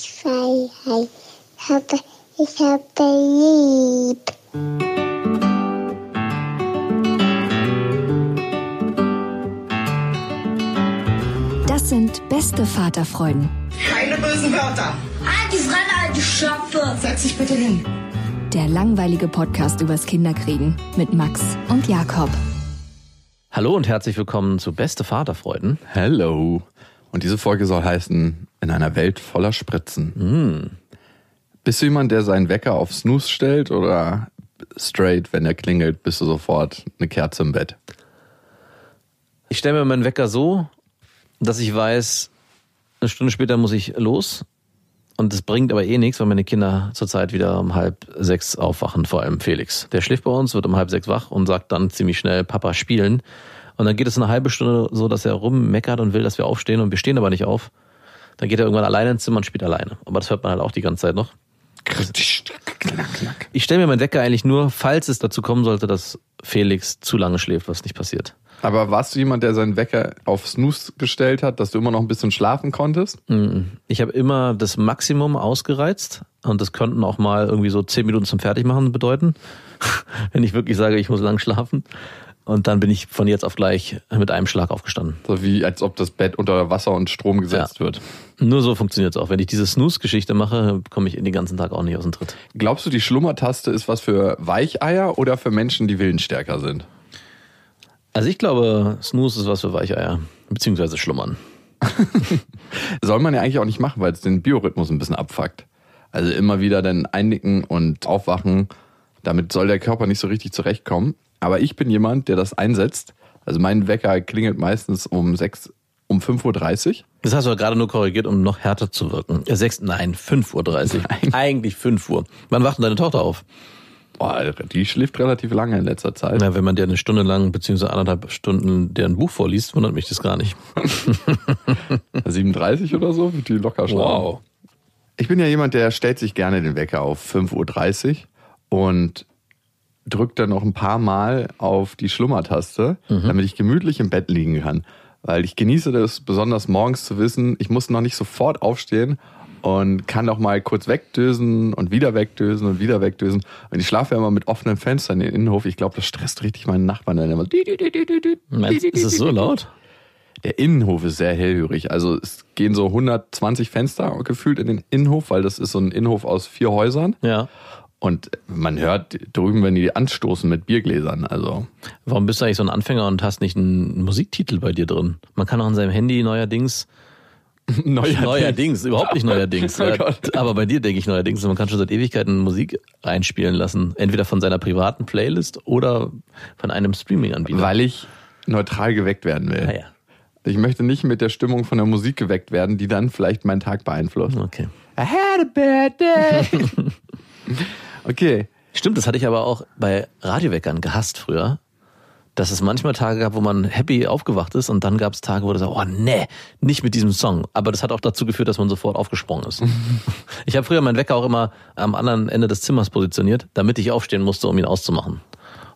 ich Freiheit habe. Ich habe lieb. Das sind beste Vaterfreuden. Keine bösen Wörter. Die Fremde, alte Schöpfe! Setz dich bitte hin. Der langweilige Podcast übers Kinderkriegen mit Max und Jakob. Hallo und herzlich willkommen zu Beste Vaterfreuden. Hello. Und diese Folge soll heißen, in einer Welt voller Spritzen. Bist du jemand, der seinen Wecker auf Snooze stellt oder straight, wenn er klingelt, bist du sofort eine Kerze im Bett? Ich stelle mir meinen Wecker so, dass ich weiß, eine Stunde später muss ich los. Und das bringt aber eh nichts, weil meine Kinder zurzeit wieder um halb sechs aufwachen, vor allem Felix. Der schläft bei uns, wird um halb sechs wach und sagt dann ziemlich schnell, Papa, spielen. Und dann geht es eine halbe Stunde so, dass er rummeckert und will, dass wir aufstehen und wir stehen aber nicht auf. Dann geht er irgendwann alleine ins Zimmer und spielt alleine. Aber das hört man halt auch die ganze Zeit noch. Ich stelle mir meinen Wecker eigentlich nur, falls es dazu kommen sollte, dass Felix zu lange schläft, was nicht passiert. Aber warst du jemand, der seinen Wecker auf Snooze gestellt hat, dass du immer noch ein bisschen schlafen konntest? Ich habe immer das Maximum ausgereizt und das könnten auch mal irgendwie so zehn Minuten zum Fertigmachen bedeuten, wenn ich wirklich sage, ich muss lang schlafen. Und dann bin ich von jetzt auf gleich mit einem Schlag aufgestanden. So wie als ob das Bett unter Wasser und Strom gesetzt Ja. wird. Nur so funktioniert es auch. Wenn ich diese Snooze-Geschichte mache, komme ich den ganzen Tag auch nicht aus dem Tritt. Glaubst du, die Schlummertaste ist was für Weicheier oder für Menschen, die willensstärker sind? Also ich glaube, Snooze ist was für Weicheier, beziehungsweise Schlummern. Soll man ja eigentlich auch nicht machen, weil es den Biorhythmus ein bisschen abfuckt. Also immer wieder dann einnicken und aufwachen. Damit soll der Körper nicht so richtig zurechtkommen. Aber ich bin jemand, der das einsetzt. Also mein Wecker klingelt meistens um 6, um 5.30 Uhr. Das hast du ja gerade nur korrigiert, um noch härter zu wirken. Ja, sechs, nein, 5.30 Uhr. Eigentlich 5 Uhr. Wann wacht denn deine Tochter auf? Boah, die schläft relativ lange in letzter Zeit. Na, wenn man dir eine Stunde lang, beziehungsweise anderthalb Stunden deren Buch vorliest, wundert mich das gar nicht. 37 oder so, wird die locker schlafen. Ich bin ja jemand, der stellt sich gerne den Wecker auf 5.30 Uhr und drückt dann noch ein paar Mal auf die Schlummertaste, damit ich gemütlich im Bett liegen kann. Weil ich genieße das besonders morgens zu wissen, ich muss noch nicht sofort aufstehen und kann auch mal kurz wegdösen und wieder wegdösen und wieder wegdösen. Und ich schlafe ja immer mit offenen Fenstern in den Innenhof. Ich glaube, das stresst richtig meinen Nachbarn dann immer. Meinst, ist es so laut? Der Innenhof ist sehr hellhörig. Also es gehen so 120 Fenster gefühlt in den Innenhof, weil das ist so ein Innenhof aus vier Häusern. Ja. Und man hört drüben, wenn die anstoßen mit Biergläsern. Also Warum bist du eigentlich so ein Anfänger und hast nicht einen Musiktitel bei dir drin? Man kann auch an seinem Handy neuerdings, neuerdings, überhaupt nicht neuerdings, Oh aber bei dir denke ich neuerdings, man kann schon seit Ewigkeiten Musik einspielen lassen. Entweder von seiner privaten Playlist oder von einem Streaming-Anbieter. weil ich neutral geweckt werden will. Ah, ja. Ich möchte nicht mit der Stimmung von der Musik geweckt werden, die dann vielleicht meinen Tag beeinflusst. Okay. I had a bad day. okay. Stimmt, das hatte ich aber auch bei Radioweckern gehasst früher. Dass es manchmal Tage gab, wo man happy aufgewacht ist und dann gab es Tage, wo du sagst, oh nee, nicht mit diesem Song. Aber das hat auch dazu geführt, dass man sofort aufgesprungen ist. ich habe früher meinen Wecker auch immer am anderen Ende des Zimmers positioniert, damit ich aufstehen musste, um ihn auszumachen.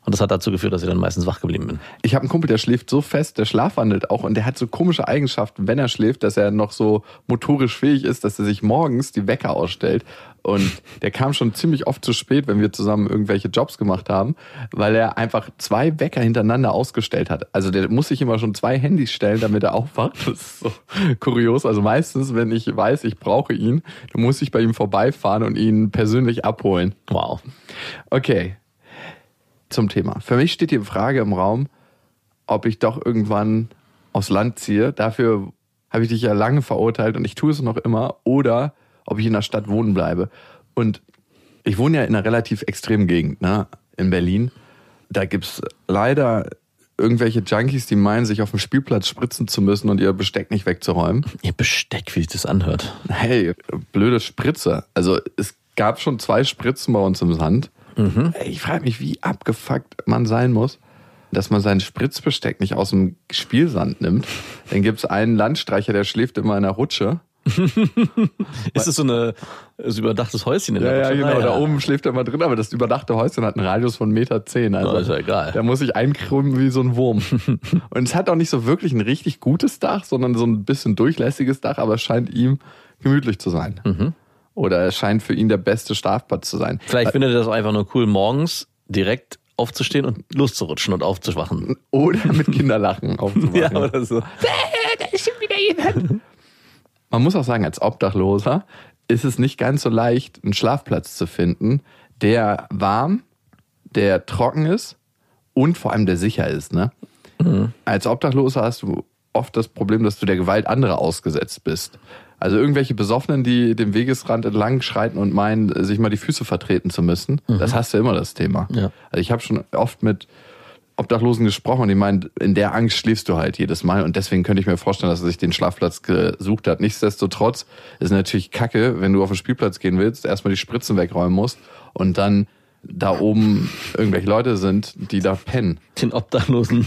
Und das hat dazu geführt, dass ich dann meistens wach geblieben bin. Ich habe einen Kumpel, der schläft so fest, der schlafwandelt auch und der hat so komische Eigenschaften, wenn er schläft, dass er noch so motorisch fähig ist, dass er sich morgens die Wecker ausstellt. Und der kam schon ziemlich oft zu spät, wenn wir zusammen irgendwelche Jobs gemacht haben, weil er einfach zwei Wecker hintereinander ausgestellt hat. Also der muss sich immer schon zwei Handys stellen, damit er aufwacht. Das ist so kurios. Also meistens, wenn ich weiß, ich brauche ihn, dann muss ich bei ihm vorbeifahren und ihn persönlich abholen. Wow. Okay. Zum Thema. Für mich steht die Frage im Raum, ob ich doch irgendwann aufs Land ziehe. Dafür habe ich dich ja lange verurteilt und ich tue es noch immer. Oder ob ich in der Stadt wohnen bleibe. Und ich wohne ja in einer relativ extremen Gegend, ne? in Berlin. Da gibt's leider irgendwelche Junkies, die meinen, sich auf dem Spielplatz spritzen zu müssen und ihr Besteck nicht wegzuräumen. Ihr Besteck, wie sich das anhört. Hey, blöde Spritze. Also es gab schon zwei Spritzen bei uns im Sand. Ey, Ich frage mich, wie abgefuckt man sein muss, dass man sein Spritzbesteck nicht aus dem Spielsand nimmt. Dann gibt's einen Landstreicher, der schläft immer in der Rutsche. Ist es so eine, so überdachtes Häuschen in der Ja, ja, genau. Ah, Da oben schläft er mal drin, aber das überdachte Häuschen hat einen Radius von Meter zehn. Also Oh, ist ja egal. Da muss ich einkrümmen wie so ein Wurm. Und es hat auch nicht so wirklich ein richtig gutes Dach, sondern so ein bisschen durchlässiges Dach, aber es scheint ihm gemütlich zu sein. Oder es scheint für ihn der beste Schlafplatz zu sein. Vielleicht findet er das auch einfach nur cool, morgens direkt aufzustehen und loszurutschen und aufzuwachen. Oder mit Kinderlachen aufzuwachen. Ja, oder so. Man muss auch sagen, als Obdachloser ist es nicht ganz so leicht, einen Schlafplatz zu finden, der warm, der trocken ist und vor allem der sicher ist. Ne? Als Obdachloser hast du oft das Problem, dass du der Gewalt anderer ausgesetzt bist. Also irgendwelche Besoffenen, die dem Wegesrand entlang schreiten und meinen, sich mal die Füße vertreten zu müssen, das hast du immer das Thema. Ja. Also ich habe schon oft mit Obdachlosen gesprochen und die meinen, in der Angst schläfst du halt jedes Mal und deswegen könnte ich mir vorstellen, dass er sich den Schlafplatz gesucht hat. Nichtsdestotrotz ist natürlich kacke, wenn du auf den Spielplatz gehen willst, erstmal die Spritzen wegräumen musst und dann da oben irgendwelche Leute sind, die da pennen. Den Obdachlosen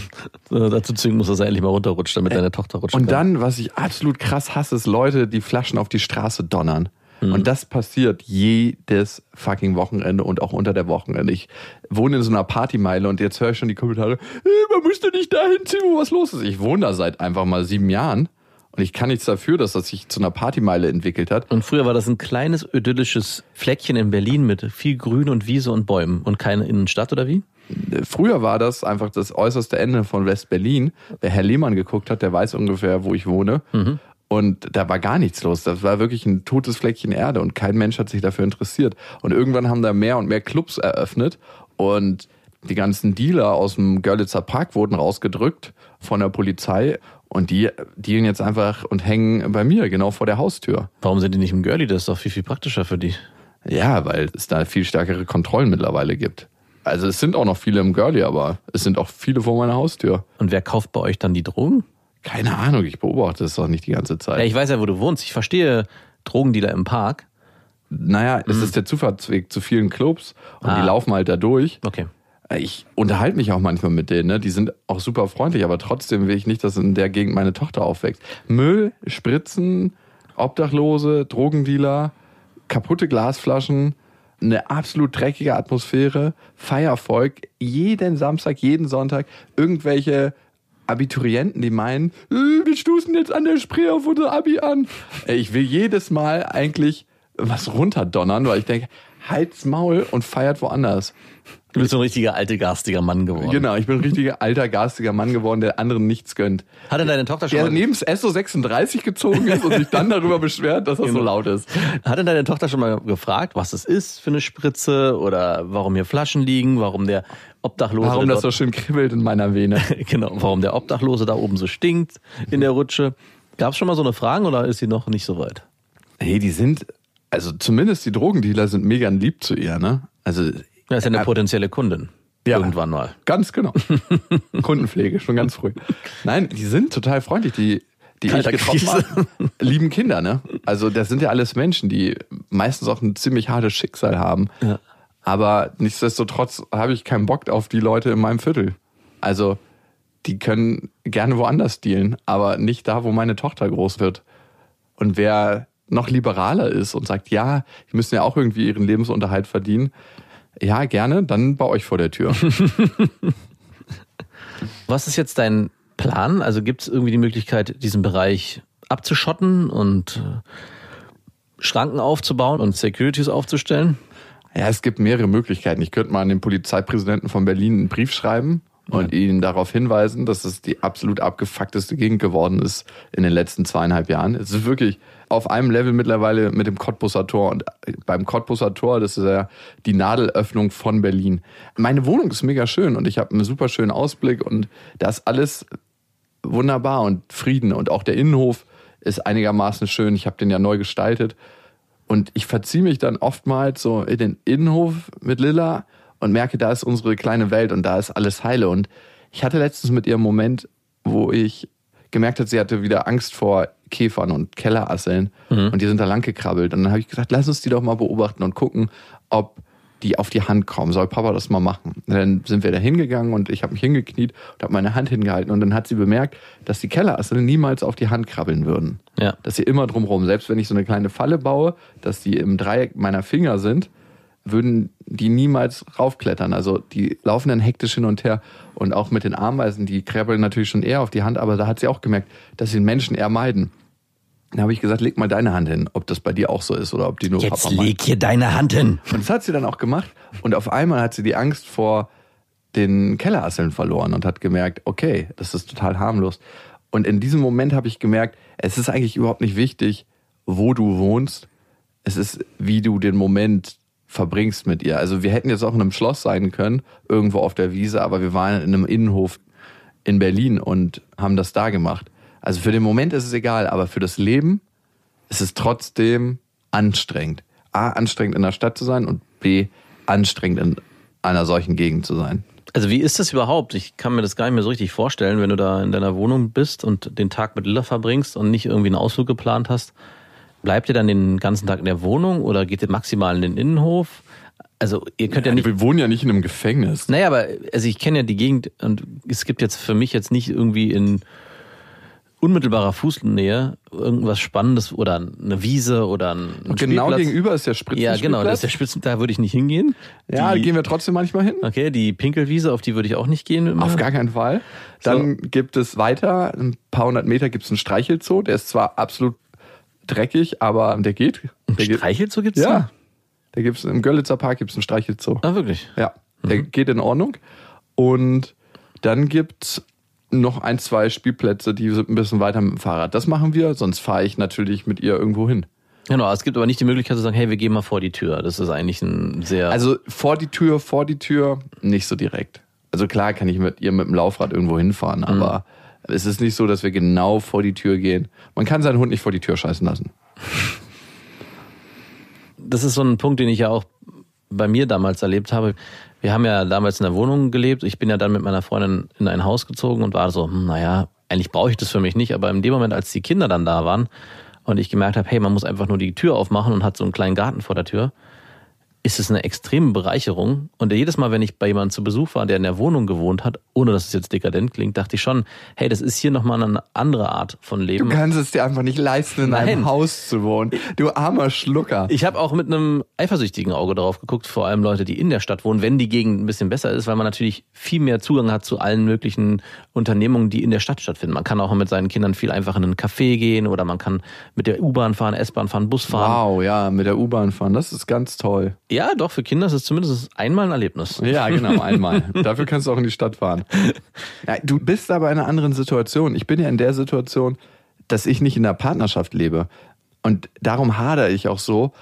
äh, dazu zwingen muss, dass er endlich mal runterrutscht, damit deine Tochter rutscht. Und dann, was ich absolut krass hasse, ist Leute, die Flaschen auf die Straße donnern. Und das passiert jedes fucking Wochenende und auch unter der Wochenende. Ich wohne in so einer Partymeile und jetzt höre ich schon die Kommentare, "Äh, man müsste nicht dahin ziehen, wo was los ist. Ich wohne da seit einfach mal sieben Jahren und ich kann nichts dafür, dass das sich zu einer Partymeile entwickelt hat. Und früher war das ein kleines idyllisches Fleckchen in Berlin mit viel Grün und Wiese und Bäumen und keine Innenstadt oder wie? Früher war das einfach das äußerste Ende von West-Berlin. Wer Herr Lehmann geguckt hat, der weiß ungefähr, wo ich wohne. Und da war gar nichts los. Das war wirklich ein totes Fleckchen Erde und kein Mensch hat sich dafür interessiert. Und irgendwann haben da mehr und mehr Clubs eröffnet und die ganzen Dealer aus dem Görlitzer Park wurden rausgedrückt von der Polizei und die dealen jetzt einfach und hängen bei mir genau vor der Haustür. Warum sind die nicht im Girlie? Das ist doch viel, viel praktischer für die. Ja, weil es da viel stärkere Kontrollen mittlerweile gibt. Also es sind auch noch viele im Girlie, aber es sind auch viele vor meiner Haustür. Und wer kauft bei euch dann die Drogen? Keine Ahnung, ich beobachte es doch nicht die ganze Zeit. Ja, ich weiß ja, wo du wohnst. Ich verstehe Drogendealer im Park. Naja, es ist der Zufahrtsweg zu vielen Clubs und Ah. die laufen halt da durch. Okay. Ich unterhalte mich auch manchmal mit denen, ne? die sind auch super freundlich, aber trotzdem will ich nicht, dass in der Gegend meine Tochter aufwächst. Müll, Spritzen, Obdachlose, Drogendealer, kaputte Glasflaschen, eine absolut dreckige Atmosphäre, Feiervolk, jeden Samstag, jeden Sonntag, irgendwelche Abiturienten, die meinen, äh, wir stoßen jetzt an der Spree auf unser Abi an. Ich will jedes Mal eigentlich was runterdonnern, weil ich denke, halt's Maul und feiert woanders. Du bist so ein richtiger alte, garstiger Mann geworden. Genau, ich bin ein richtiger alter, garstiger Mann geworden, der anderen nichts gönnt. Hatte deine Tochter schon Der mal, neben das SO36 gezogen ist und sich dann darüber beschwert, dass das Genau. so laut ist. hatte deine Tochter schon mal gefragt, was es ist für eine Spritze oder warum hier Flaschen liegen, warum der Obdachlose Warum das so schön kribbelt in meiner Vene. genau, warum der Obdachlose da oben so stinkt in der Rutsche. Gab es schon mal so eine Frage oder ist sie noch nicht so weit? Hey, die sind, also zumindest die Drogendealer sind mega lieb zu ihr, ne? Also, Ja, ist ja eine Ja. potenzielle Kundin. Ja. Irgendwann mal. ganz genau. Kundenpflege, schon ganz früh. Nein, die sind total freundlich, die, die ich getroffen habe. Lieben Kinder, ne? Also, das sind ja alles Menschen, die meistens auch ein ziemlich hartes Schicksal haben. Ja. Aber nichtsdestotrotz habe ich keinen Bock auf die Leute in meinem Viertel. Also, die können gerne woanders dealen, aber nicht da, wo meine Tochter groß wird. Und wer noch liberaler ist und sagt, ja, die müssen ja auch irgendwie ihren Lebensunterhalt verdienen, ja, gerne, dann bei euch vor der Tür. Was ist jetzt dein Plan? Also gibt es irgendwie die Möglichkeit, diesen Bereich abzuschotten und äh, Schranken aufzubauen und Securities aufzustellen? Ja, es gibt mehrere Möglichkeiten. Ich könnte mal an den Polizeipräsidenten von Berlin einen Brief schreiben und ihn darauf hinweisen, dass es die absolut abgefuckteste Gegend geworden ist in den letzten zweieinhalb Jahren. Es ist wirklich auf einem Level mittlerweile mit dem Cottbusser Tor. Und beim Cottbusser Tor, das ist ja die Nadelöffnung von Berlin. Meine Wohnung ist mega schön und ich habe einen super schönen Ausblick und da ist alles wunderbar und Frieden. Und auch der Innenhof ist einigermaßen schön. Ich habe den ja neu gestaltet. Und ich verziehe mich dann oftmals so in den Innenhof mit Lilla und merke, da ist unsere kleine Welt und da ist alles heile. Und ich hatte letztens mit ihr einen Moment, wo ich gemerkt habe, sie hatte wieder Angst vor Käfern und Kellerasseln und die sind da lang gekrabbelt. Und dann habe ich gesagt, lass uns die doch mal beobachten und gucken, ob die auf die Hand kommen. Soll Papa das mal machen? Und dann sind wir da hingegangen und ich habe mich hingekniet und habe meine Hand hingehalten und dann hat sie bemerkt, dass die Kellerasseln niemals auf die Hand krabbeln würden Ja. dass sie immer drumherum, selbst wenn ich so eine kleine Falle baue, dass die im Dreieck meiner Finger sind, würden die niemals raufklettern. Also die laufen dann hektisch hin und her und auch mit den Ameisen, die krabbeln natürlich schon eher auf die Hand, aber da hat sie auch gemerkt, dass sie den Menschen eher meiden. Dann habe ich gesagt, leg mal deine Hand hin, ob das bei dir auch so ist oder ob die nur Jetzt Papa leg hier deine Hand hin. Und das hat sie dann auch gemacht. Und auf einmal hat sie die Angst vor den Kellerasseln verloren und hat gemerkt, okay, das ist total harmlos. Und in diesem Moment habe ich gemerkt, es ist eigentlich überhaupt nicht wichtig, wo du wohnst. Es ist, wie du den Moment verbringst mit ihr. Also wir hätten jetzt auch in einem Schloss sein können, irgendwo auf der Wiese, aber wir waren in einem Innenhof in Berlin und haben das da gemacht. Also für den Moment ist es egal, aber für das Leben ist es trotzdem anstrengend. A, anstrengend in der Stadt zu sein und B, anstrengend in einer solchen Gegend zu sein. Also wie ist das überhaupt? Ich kann mir das gar nicht mehr so richtig vorstellen, wenn du da in deiner Wohnung bist und den Tag mit Lilla verbringst und nicht irgendwie einen Ausflug geplant hast. Bleibt ihr dann den ganzen Tag in der Wohnung oder geht ihr maximal in den Innenhof? Also ihr könnt ja nicht. Wir wohnen ja nicht in einem Gefängnis. Naja, aber also ich kenne ja die Gegend und es gibt jetzt für mich jetzt nicht irgendwie in unmittelbarer Fußnähe irgendwas Spannendes oder eine Wiese oder ein ein Genau Spielplatz. gegenüber ist der Spritzen. Ja, genau, das ist der Spitzen, da würde ich nicht hingehen. Ja, Die- gehen wir trotzdem manchmal hin. Okay, die Pinkelwiese, auf die würde ich auch nicht gehen. Mit Auf gar keinen Fall. Dann gibt es weiter, ein paar hundert Meter gibt es einen Streichelzoo. Der ist zwar absolut dreckig, aber der geht. Der geht Streichelzoo gibt's ja. da? Da gibt's im Görlitzer Park gibt's einen Streichelzoo. Ah, wirklich? Ja, der geht in Ordnung. Und dann gibt's noch ein, zwei Spielplätze, die sind ein bisschen weiter mit dem Fahrrad. Das machen wir, sonst fahre ich natürlich mit ihr irgendwo hin. Genau, es gibt aber nicht die Möglichkeit zu sagen, hey, wir gehen mal vor die Tür. Das ist eigentlich ein sehr. Also vor die Tür, vor die Tür, nicht so direkt. Also klar kann ich mit ihr mit dem Laufrad irgendwo hinfahren, aber es ist nicht so, dass wir genau vor die Tür gehen. Man kann seinen Hund nicht vor die Tür scheißen lassen. das ist so ein Punkt, den ich ja auch bei mir damals erlebt habe. Wir haben ja damals in der Wohnung gelebt. Ich bin ja dann mit meiner Freundin in ein Haus gezogen und war so, hm, naja, eigentlich brauche ich das für mich nicht. Aber in dem Moment, als die Kinder dann da waren und ich gemerkt habe, hey, man muss einfach nur die Tür aufmachen und hat so einen kleinen Garten vor der Tür, ist es eine extreme Bereicherung. Und jedes Mal, wenn ich bei jemandem zu Besuch war, der in der Wohnung gewohnt hat, ohne dass es jetzt dekadent klingt, dachte ich schon, hey, das ist hier nochmal eine andere Art von Du Leben. kannst es dir einfach nicht leisten, in Nein. einem Haus zu wohnen. Du armer Schlucker. Ich habe auch mit einem eifersüchtigen Auge darauf geguckt, vor allem Leute, die in der Stadt wohnen, wenn die Gegend ein bisschen besser ist, weil man natürlich viel mehr Zugang hat zu allen möglichen Unternehmungen, die in der Stadt stattfinden. Man kann auch mit seinen Kindern viel einfacher in einen Café gehen oder man kann mit der U-Bahn fahren, S-Bahn fahren, Bus fahren. Wow, ja, mit der U-Bahn fahren, das ist ganz toll. Ja, doch, für Kinder ist es zumindest einmal ein Erlebnis. Ja, genau, einmal. Dafür kannst du auch in die Stadt fahren. Ja, du bist aber in einer anderen Situation. Ich bin ja in der Situation, dass ich nicht in der Partnerschaft lebe. Und darum hadere ich auch so,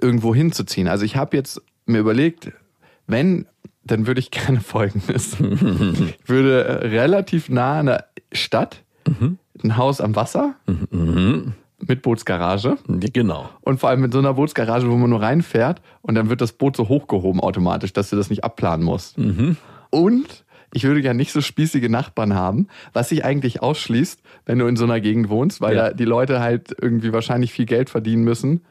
irgendwo hinzuziehen. Also ich habe jetzt mir überlegt, wenn, dann würde ich gerne Folgendes. Ich würde äh, relativ nah an der Stadt, ein Haus am Wasser, mit Bootsgarage. Genau. Und vor allem mit so einer Bootsgarage, wo man nur reinfährt und dann wird das Boot so hochgehoben automatisch, dass du das nicht abplanen musst. Und ich würde ja nicht so spießige Nachbarn haben, was sich eigentlich ausschließt, wenn du in so einer Gegend wohnst, weil Ja. da die Leute halt irgendwie wahrscheinlich viel Geld verdienen müssen,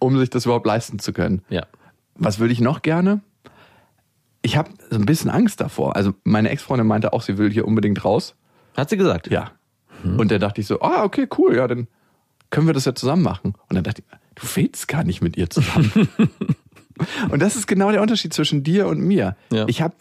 um sich das überhaupt leisten zu können. Ja. Was würde ich noch gerne? Ich habe so ein bisschen Angst davor. Also meine Ex-Freundin meinte auch, sie will hier unbedingt raus. Hat sie gesagt? Ja. Und dann dachte ich so, ah, okay, cool, ja, dann können wir das ja zusammen machen. Und dann dachte ich, du fehlst gar nicht mit ihr zusammen. und das ist genau der Unterschied zwischen dir und mir. Ja. Ich habe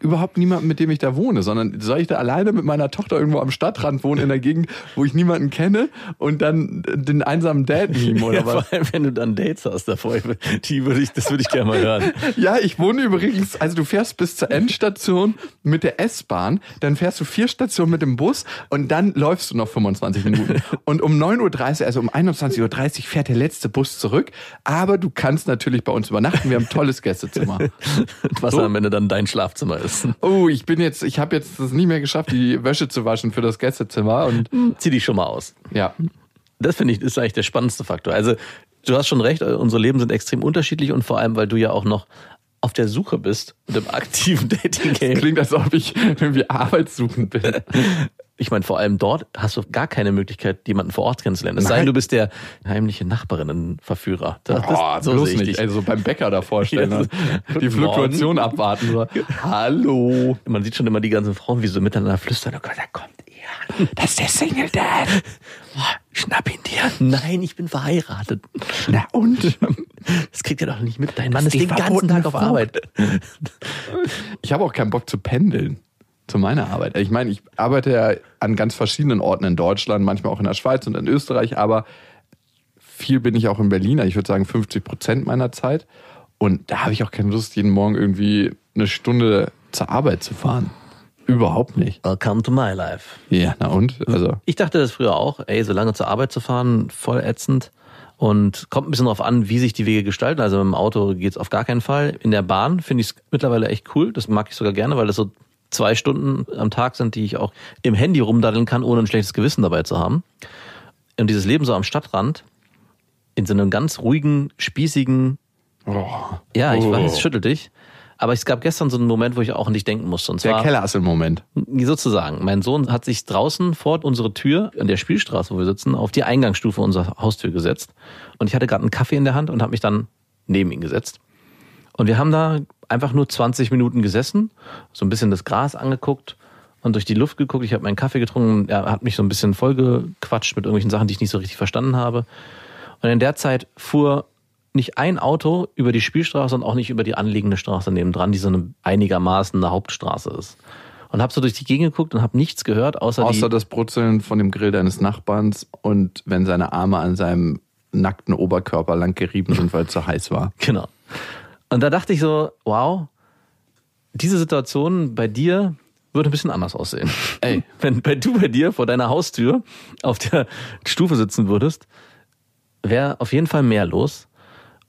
überhaupt niemanden, mit dem ich da wohne, sondern soll ich da alleine mit meiner Tochter irgendwo am Stadtrand wohnen, in der Gegend, wo ich niemanden kenne und dann den einsamen Dad nehmen oder Ja, vor was? allem, wenn du dann Dates hast davor, die würde ich, das würde ich gerne mal hören. Ja, ich wohne übrigens, also du fährst bis zur Endstation mit der S-Bahn, dann fährst du vier Stationen mit dem Bus und dann läufst du noch 25 Minuten. Und um 9.30 Uhr, also um 21.30 Uhr fährt der letzte Bus zurück, aber du kannst natürlich bei uns übernachten, wir haben ein tolles Gästezimmer. Was So. am Ende dann dein Schlafzimmer ist. Oh, ich bin jetzt, ich habe jetzt es nicht mehr geschafft, die Wäsche zu waschen für das Gästezimmer und Zieh dich schon mal aus. ja. Das finde ich, ist eigentlich der spannendste Faktor. Also, du hast schon recht, unsere Leben sind extrem unterschiedlich und vor allem, weil du ja auch noch auf der Suche bist mit dem aktiven Dating-Game. Klingt, als ob ich irgendwie arbeitssuchend bin. Ich meine, vor allem dort hast du gar keine Möglichkeit, jemanden vor Ort kennenzulernen. Es sei denn, du bist der heimliche Nachbarinnenverführer. Das, Boah, so bloß nicht. Also beim Bäcker da vorstellen. Ja, so, die Fluktuation Morgen. abwarten. So. Hallo. Man sieht schon immer die ganzen Frauen, wie sie miteinander flüstern. Oh Gott, da kommt er. Das ist der Single Dad. Oh, schnapp ihn dir. Nein, ich bin verheiratet. Na und? Das kriegt er doch nicht mit. Dein Mann ist ist den ganzen Tag auf. Arbeit. Ich habe auch keinen Bock zu pendeln. Zu meiner Arbeit. Ich meine, ich arbeite ja an ganz verschiedenen Orten in Deutschland, manchmal auch in der Schweiz und in Österreich, aber viel bin ich auch in Berlin. Ich würde sagen 50 Prozent meiner Zeit. Und da habe ich auch keine Lust, jeden Morgen irgendwie eine Stunde zur Arbeit zu fahren. Überhaupt nicht. Welcome to my life. Ja, na und? Also, Ich dachte das früher auch, ey, so lange zur Arbeit zu fahren, voll ätzend. Und kommt ein bisschen darauf an, wie sich die Wege gestalten. Also im Auto geht's auf gar keinen Fall. In der Bahn finde ich es mittlerweile echt cool. Das mag ich sogar gerne, weil das so zwei Stunden am Tag sind, die ich auch im Handy rumdaddeln kann, ohne ein schlechtes Gewissen dabei zu haben. Und dieses Leben so am Stadtrand, in so einem ganz ruhigen, spießigen, oh, ja, ich Oh. weiß, es schüttelt dich. Aber es gab gestern so einen Moment, wo ich auch an dich denken musste. Und der zwar, Kellerassel-Moment. sozusagen, mein Sohn hat sich draußen vor unsere Tür an der Spielstraße, wo wir sitzen, auf die Eingangsstufe unserer Haustür gesetzt. Und ich hatte gerade einen Kaffee in der Hand und habe mich dann neben ihn gesetzt. Und wir haben da einfach nur 20 Minuten gesessen, so ein bisschen das Gras angeguckt und durch die Luft geguckt. Ich habe meinen Kaffee getrunken. Er hat mich so ein bisschen vollgequatscht mit irgendwelchen Sachen, die ich nicht so richtig verstanden habe. Und in der Zeit fuhr nicht ein Auto über die Spielstraße und auch nicht über die anliegende Straße nebendran, die so eine einigermaßen eine Hauptstraße ist. Und habe so durch die Gegend geguckt und habe nichts gehört, außer, Außer das Brutzeln von dem Grill deines Nachbarns und wenn seine Arme an seinem nackten Oberkörper lang gerieben sind, weil es zu heiß war. Genau. Und da dachte ich so, wow, diese Situation bei dir würde ein bisschen anders aussehen. Ey. Wenn bei du bei dir vor deiner Haustür auf der Stufe sitzen würdest, wäre auf jeden Fall mehr los.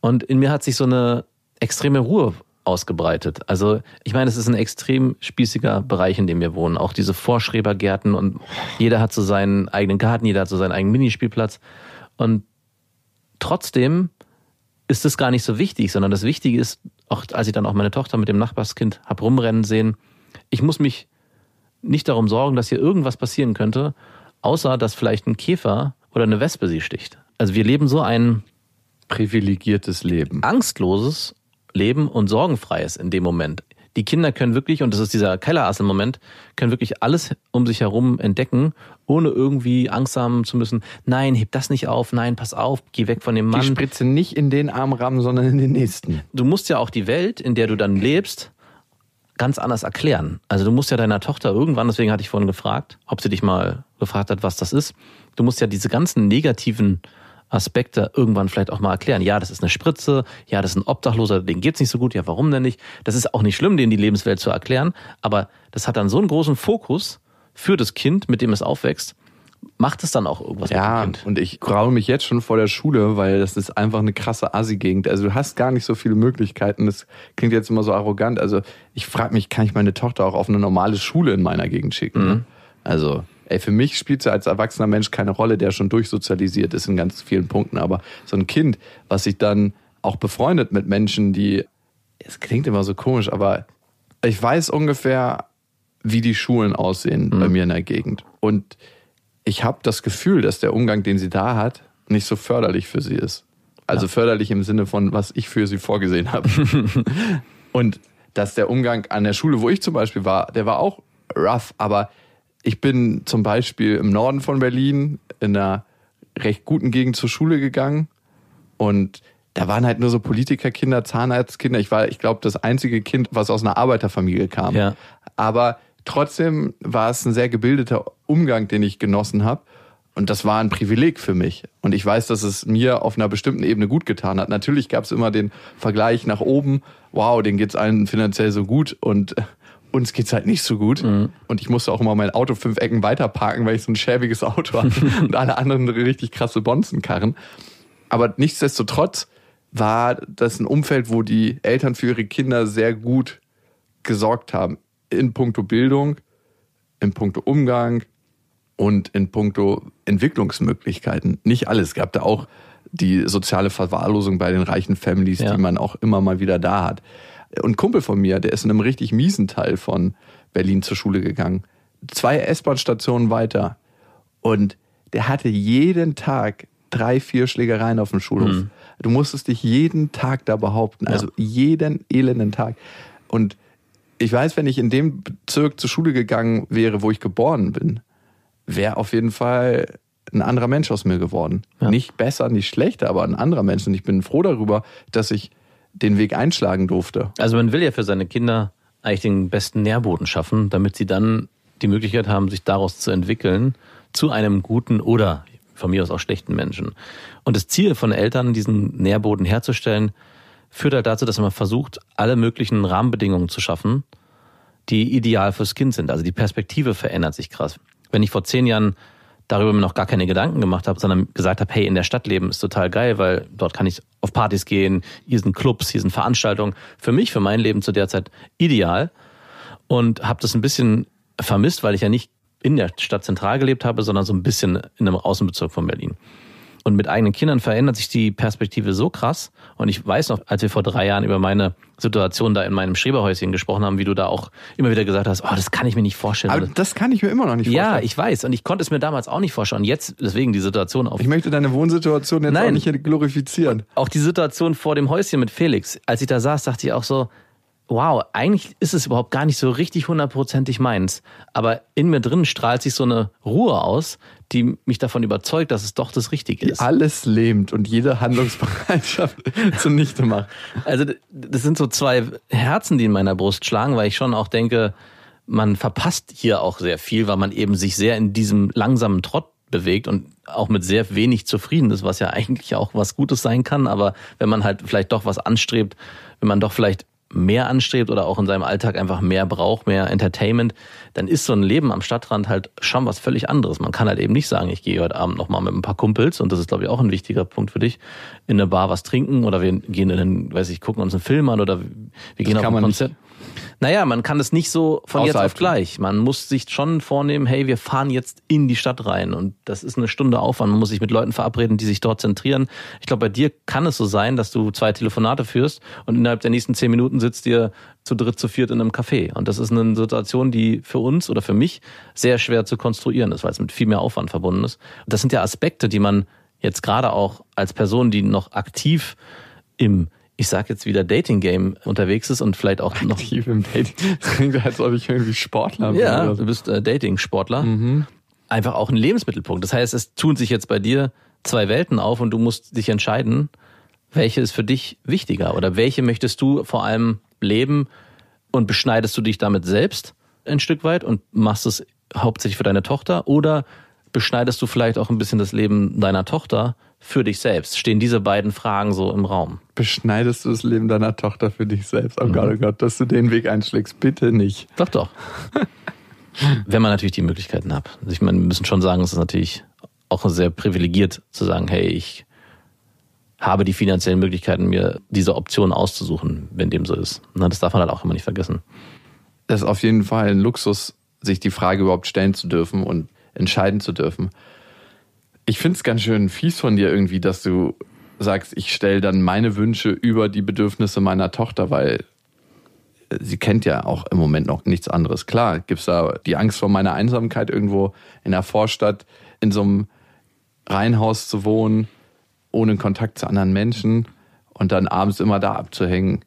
Und in mir hat sich so eine extreme Ruhe ausgebreitet. Also ich meine, es ist ein extrem spießiger Bereich, in dem wir wohnen. Auch diese Vorschrebergärten und jeder hat so seinen eigenen Garten, jeder hat so seinen eigenen Minispielplatz. Und trotzdem ist es gar nicht so wichtig, sondern das Wichtige ist, auch als ich dann auch meine Tochter mit dem Nachbarskind hab rumrennen sehen, ich muss mich nicht darum sorgen, dass hier irgendwas passieren könnte, außer dass vielleicht ein Käfer oder eine Wespe sie sticht. Also wir leben so ein Privilegiertes Leben. angstloses Leben und sorgenfreies in dem Moment. Die Kinder können wirklich, und das ist dieser Kellerassel-Moment, können wirklich alles um sich herum entdecken, ohne irgendwie Angst haben zu müssen. Nein, heb das nicht auf. Nein, pass auf, geh weg von dem Die Mann. Spritze nicht in den Arm rammen, sondern in den nächsten. du musst ja auch die Welt, in der du dann lebst, ganz anders erklären. Also du musst ja deiner Tochter irgendwann, deswegen hatte ich vorhin gefragt, ob sie dich mal gefragt hat, was das ist. Du musst ja diese ganzen negativen Aspekte irgendwann vielleicht auch mal erklären. Ja, das ist eine Spritze, ja, das ist ein Obdachloser, den geht's nicht so gut, ja, warum denn nicht? Das ist auch nicht schlimm, den die Lebenswelt zu erklären, aber das hat dann so einen großen Fokus für das Kind, mit dem es aufwächst, macht es dann auch irgendwas Ja, mit dem Kind. und ich graue mich jetzt schon vor der Schule, weil das ist einfach eine krasse Assi-Gegend. Also du hast gar nicht so viele Möglichkeiten. Das klingt jetzt immer so arrogant. Also ich frage mich, kann ich meine Tochter auch auf eine normale Schule in meiner Gegend schicken? Ne? Also, ey, für mich spielt sie als erwachsener Mensch keine Rolle, der schon durchsozialisiert ist in ganz vielen Punkten. Aber so ein Kind, was sich dann auch befreundet mit Menschen, die, es klingt immer so komisch, aber ich weiß ungefähr, wie die Schulen aussehen bei mir in der Gegend. Und ich habe das Gefühl, dass der Umgang, den sie da hat, nicht so förderlich für sie ist. Also förderlich im Sinne von, was ich für sie vorgesehen habe. Und dass der Umgang an der Schule, wo ich zum Beispiel war, der war auch rough, aber ich bin zum Beispiel im Norden von Berlin in einer recht guten Gegend zur Schule gegangen und da waren halt nur so Politikerkinder, Zahnarztkinder. Ich war, ich glaube, das einzige Kind, was aus einer Arbeiterfamilie kam. Ja. Aber trotzdem war es ein sehr gebildeter Umgang, den ich genossen habe. Und das war ein Privileg für mich. Und ich weiß, dass es mir auf einer bestimmten Ebene gut getan hat. Natürlich gab es immer den Vergleich nach oben. Wow, denen geht's allen finanziell so gut und uns geht's halt nicht so gut. Und ich musste auch immer mein Auto fünf Ecken weiter parken, weil ich so ein schäbiges Auto hatte und alle anderen richtig krasse Bonzenkarren. Aber nichtsdestotrotz war das ein Umfeld, wo die Eltern für ihre Kinder sehr gut gesorgt haben. In puncto Bildung, in puncto Umgang und in puncto Entwicklungsmöglichkeiten. Nicht alles. Es gab da auch die soziale Verwahrlosung bei den reichen Families, Ja. die man auch immer mal wieder da hat. Und ein Kumpel von mir, der ist in einem richtig miesen Teil von Berlin zur Schule gegangen. Zwei S-Bahn-Stationen weiter. Und der hatte jeden Tag drei, vier Schlägereien auf dem Schulhof. Du musstest dich jeden Tag da behaupten. Also jeden elenden Tag. Und ich weiß, wenn ich in dem Bezirk zur Schule gegangen wäre, wo ich geboren bin, wäre auf jeden Fall ein anderer Mensch aus mir geworden. Ja. Nicht besser, nicht schlechter, aber ein anderer Mensch. Und ich bin froh darüber, dass ich den Weg einschlagen durfte. Also man will ja für seine Kinder eigentlich den besten Nährboden schaffen, damit sie dann die Möglichkeit haben, sich daraus zu entwickeln zu einem guten oder von mir aus auch schlechten Menschen. Und das Ziel von Eltern, diesen Nährboden herzustellen, führt halt dazu, dass man versucht, alle möglichen Rahmenbedingungen zu schaffen, die ideal fürs Kind sind. Also die Perspektive verändert sich krass. Wenn ich vor zehn Jahren darüber mir noch gar keine Gedanken gemacht habe, sondern gesagt habe, hey, in der Stadt leben ist total geil, weil dort kann ich auf Partys gehen, hier sind Clubs, hier sind Veranstaltungen. Für mich, für mein Leben zu der Zeit ideal und habe das ein bisschen vermisst, weil ich ja nicht in der Stadt zentral gelebt habe, sondern so ein bisschen in einem Außenbezirk von Berlin. Und mit eigenen Kindern verändert sich die Perspektive so krass. Und ich weiß noch, als wir vor drei Jahren über meine Situation da in meinem Schreberhäuschen gesprochen haben, wie du da auch immer wieder gesagt hast, oh, das kann ich mir nicht vorstellen. Aber das kann ich mir immer noch nicht vorstellen. ja, ich weiß. Und ich konnte es mir damals auch nicht vorstellen. Und jetzt, deswegen die Situation auf. Ich möchte deine Wohnsituation jetzt Nein. auch nicht glorifizieren. Auch die Situation vor dem Häuschen mit Felix. Als ich da saß, dachte ich auch so, wow, eigentlich ist es überhaupt gar nicht so richtig hundertprozentig meins. Aber in mir drin strahlt sich so eine Ruhe aus, die mich davon überzeugt, dass es doch das Richtige ist. Alles lähmt und jede Handlungsbereitschaft zunichte macht. Also das sind so zwei Herzen, die in meiner Brust schlagen, weil ich schon auch denke, man verpasst hier auch sehr viel, weil man eben sich sehr in diesem langsamen Trott bewegt und auch mit sehr wenig zufrieden ist, was ja eigentlich auch was Gutes sein kann. Aber wenn man halt vielleicht doch was anstrebt, wenn man doch vielleicht mehr anstrebt oder auch in seinem Alltag einfach mehr braucht, mehr Entertainment, dann ist so ein Leben am Stadtrand halt schon was völlig anderes. Man kann halt eben nicht sagen, ich gehe heute Abend nochmal mit ein paar Kumpels und das ist, glaube ich, auch ein wichtiger Punkt für dich, in eine Bar was trinken oder wir gehen in einen, weiß ich, gucken uns einen Film an oder wir gehen auf ein man nicht. Naja, man kann es nicht so von jetzt auf gleich. Man muss sich schon vornehmen, hey, wir fahren jetzt in die Stadt rein und das ist eine Stunde Aufwand. Man muss sich mit Leuten verabreden, die sich dort zentrieren. Ich glaube, bei dir kann es so sein, dass du zwei Telefonate führst und innerhalb der nächsten zehn Minuten sitzt ihr zu dritt, zu viert in einem Café. Und das ist eine Situation, die für uns oder für mich sehr schwer zu konstruieren ist, weil es mit viel mehr Aufwand verbunden ist. Und das sind ja Aspekte, die man jetzt gerade auch als Person, die noch aktiv im ich sag jetzt wieder Dating-Game unterwegs ist und vielleicht auch noch Tief im Dating. Das klingt, als ob ich irgendwie Sportler bin. ja, du bist äh, Dating-Sportler. Einfach auch ein Lebensmittelpunkt. Das heißt, es tun sich jetzt bei dir zwei Welten auf und du musst dich entscheiden, welche ist für dich wichtiger oder welche möchtest du vor allem leben und beschneidest du dich damit selbst ein Stück weit und machst es hauptsächlich für deine Tochter oder beschneidest du vielleicht auch ein bisschen das Leben deiner Tochter für dich selbst? Stehen diese beiden Fragen so im Raum? Beschneidest du das Leben deiner Tochter für dich selbst? Oh Mhm. Gott, oh Gott, dass du den Weg einschlägst. Bitte nicht. Doch, doch. Wenn man natürlich die Möglichkeiten hat. Also ich meine, wir müssen schon sagen, es ist natürlich auch sehr privilegiert zu sagen, hey, ich habe die finanziellen Möglichkeiten, mir diese Option auszusuchen, wenn dem so ist. Das darf man halt auch immer nicht vergessen. Das ist auf jeden Fall ein Luxus, sich die Frage überhaupt stellen zu dürfen und entscheiden zu dürfen. Ich finde es ganz schön fies von dir irgendwie, dass du sagst, ich stelle dann meine Wünsche über die Bedürfnisse meiner Tochter, weil sie kennt ja auch im Moment noch nichts anderes. Klar, gibt's da die Angst vor meiner Einsamkeit irgendwo in der Vorstadt, in so einem Reihenhaus zu wohnen, ohne Kontakt zu anderen Menschen und dann abends immer da abzuhängen.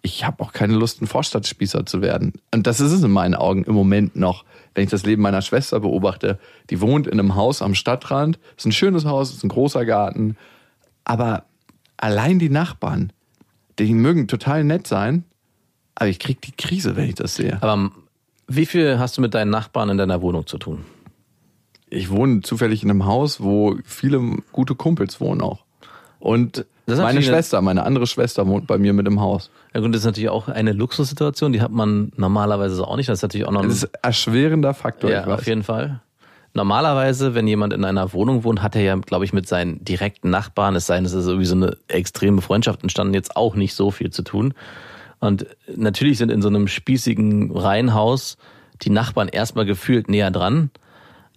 Ich habe auch keine Lust, ein Vorstadtspießer zu werden. Und das ist es in meinen Augen im Moment noch, wenn ich das Leben meiner Schwester beobachte. Die wohnt in einem Haus am Stadtrand. Ist ein schönes Haus, ist ein großer Garten. Aber allein die Nachbarn, die mögen total nett sein, aber ich krieg die Krise, wenn ich das sehe. Aber wie viel hast du mit deinen Nachbarn in deiner Wohnung zu tun? Ich wohne zufällig in einem Haus, wo viele gute Kumpels wohnen auch. Und meine Schwester, meine andere Schwester wohnt bei mir mit im Haus. Ja gut, das ist natürlich auch eine Luxussituation, die hat man normalerweise so auch nicht. Das ist natürlich auch noch ein Das ist ein erschwerender Faktor. Ja, auf jeden Fall. Normalerweise, wenn jemand in einer Wohnung wohnt, hat er ja, glaube ich, mit seinen direkten Nachbarn, es sei denn, es ist irgendwie so eine extreme Freundschaft entstanden, jetzt auch nicht so viel zu tun. Und natürlich sind in so einem spießigen Reihenhaus die Nachbarn erstmal gefühlt näher dran.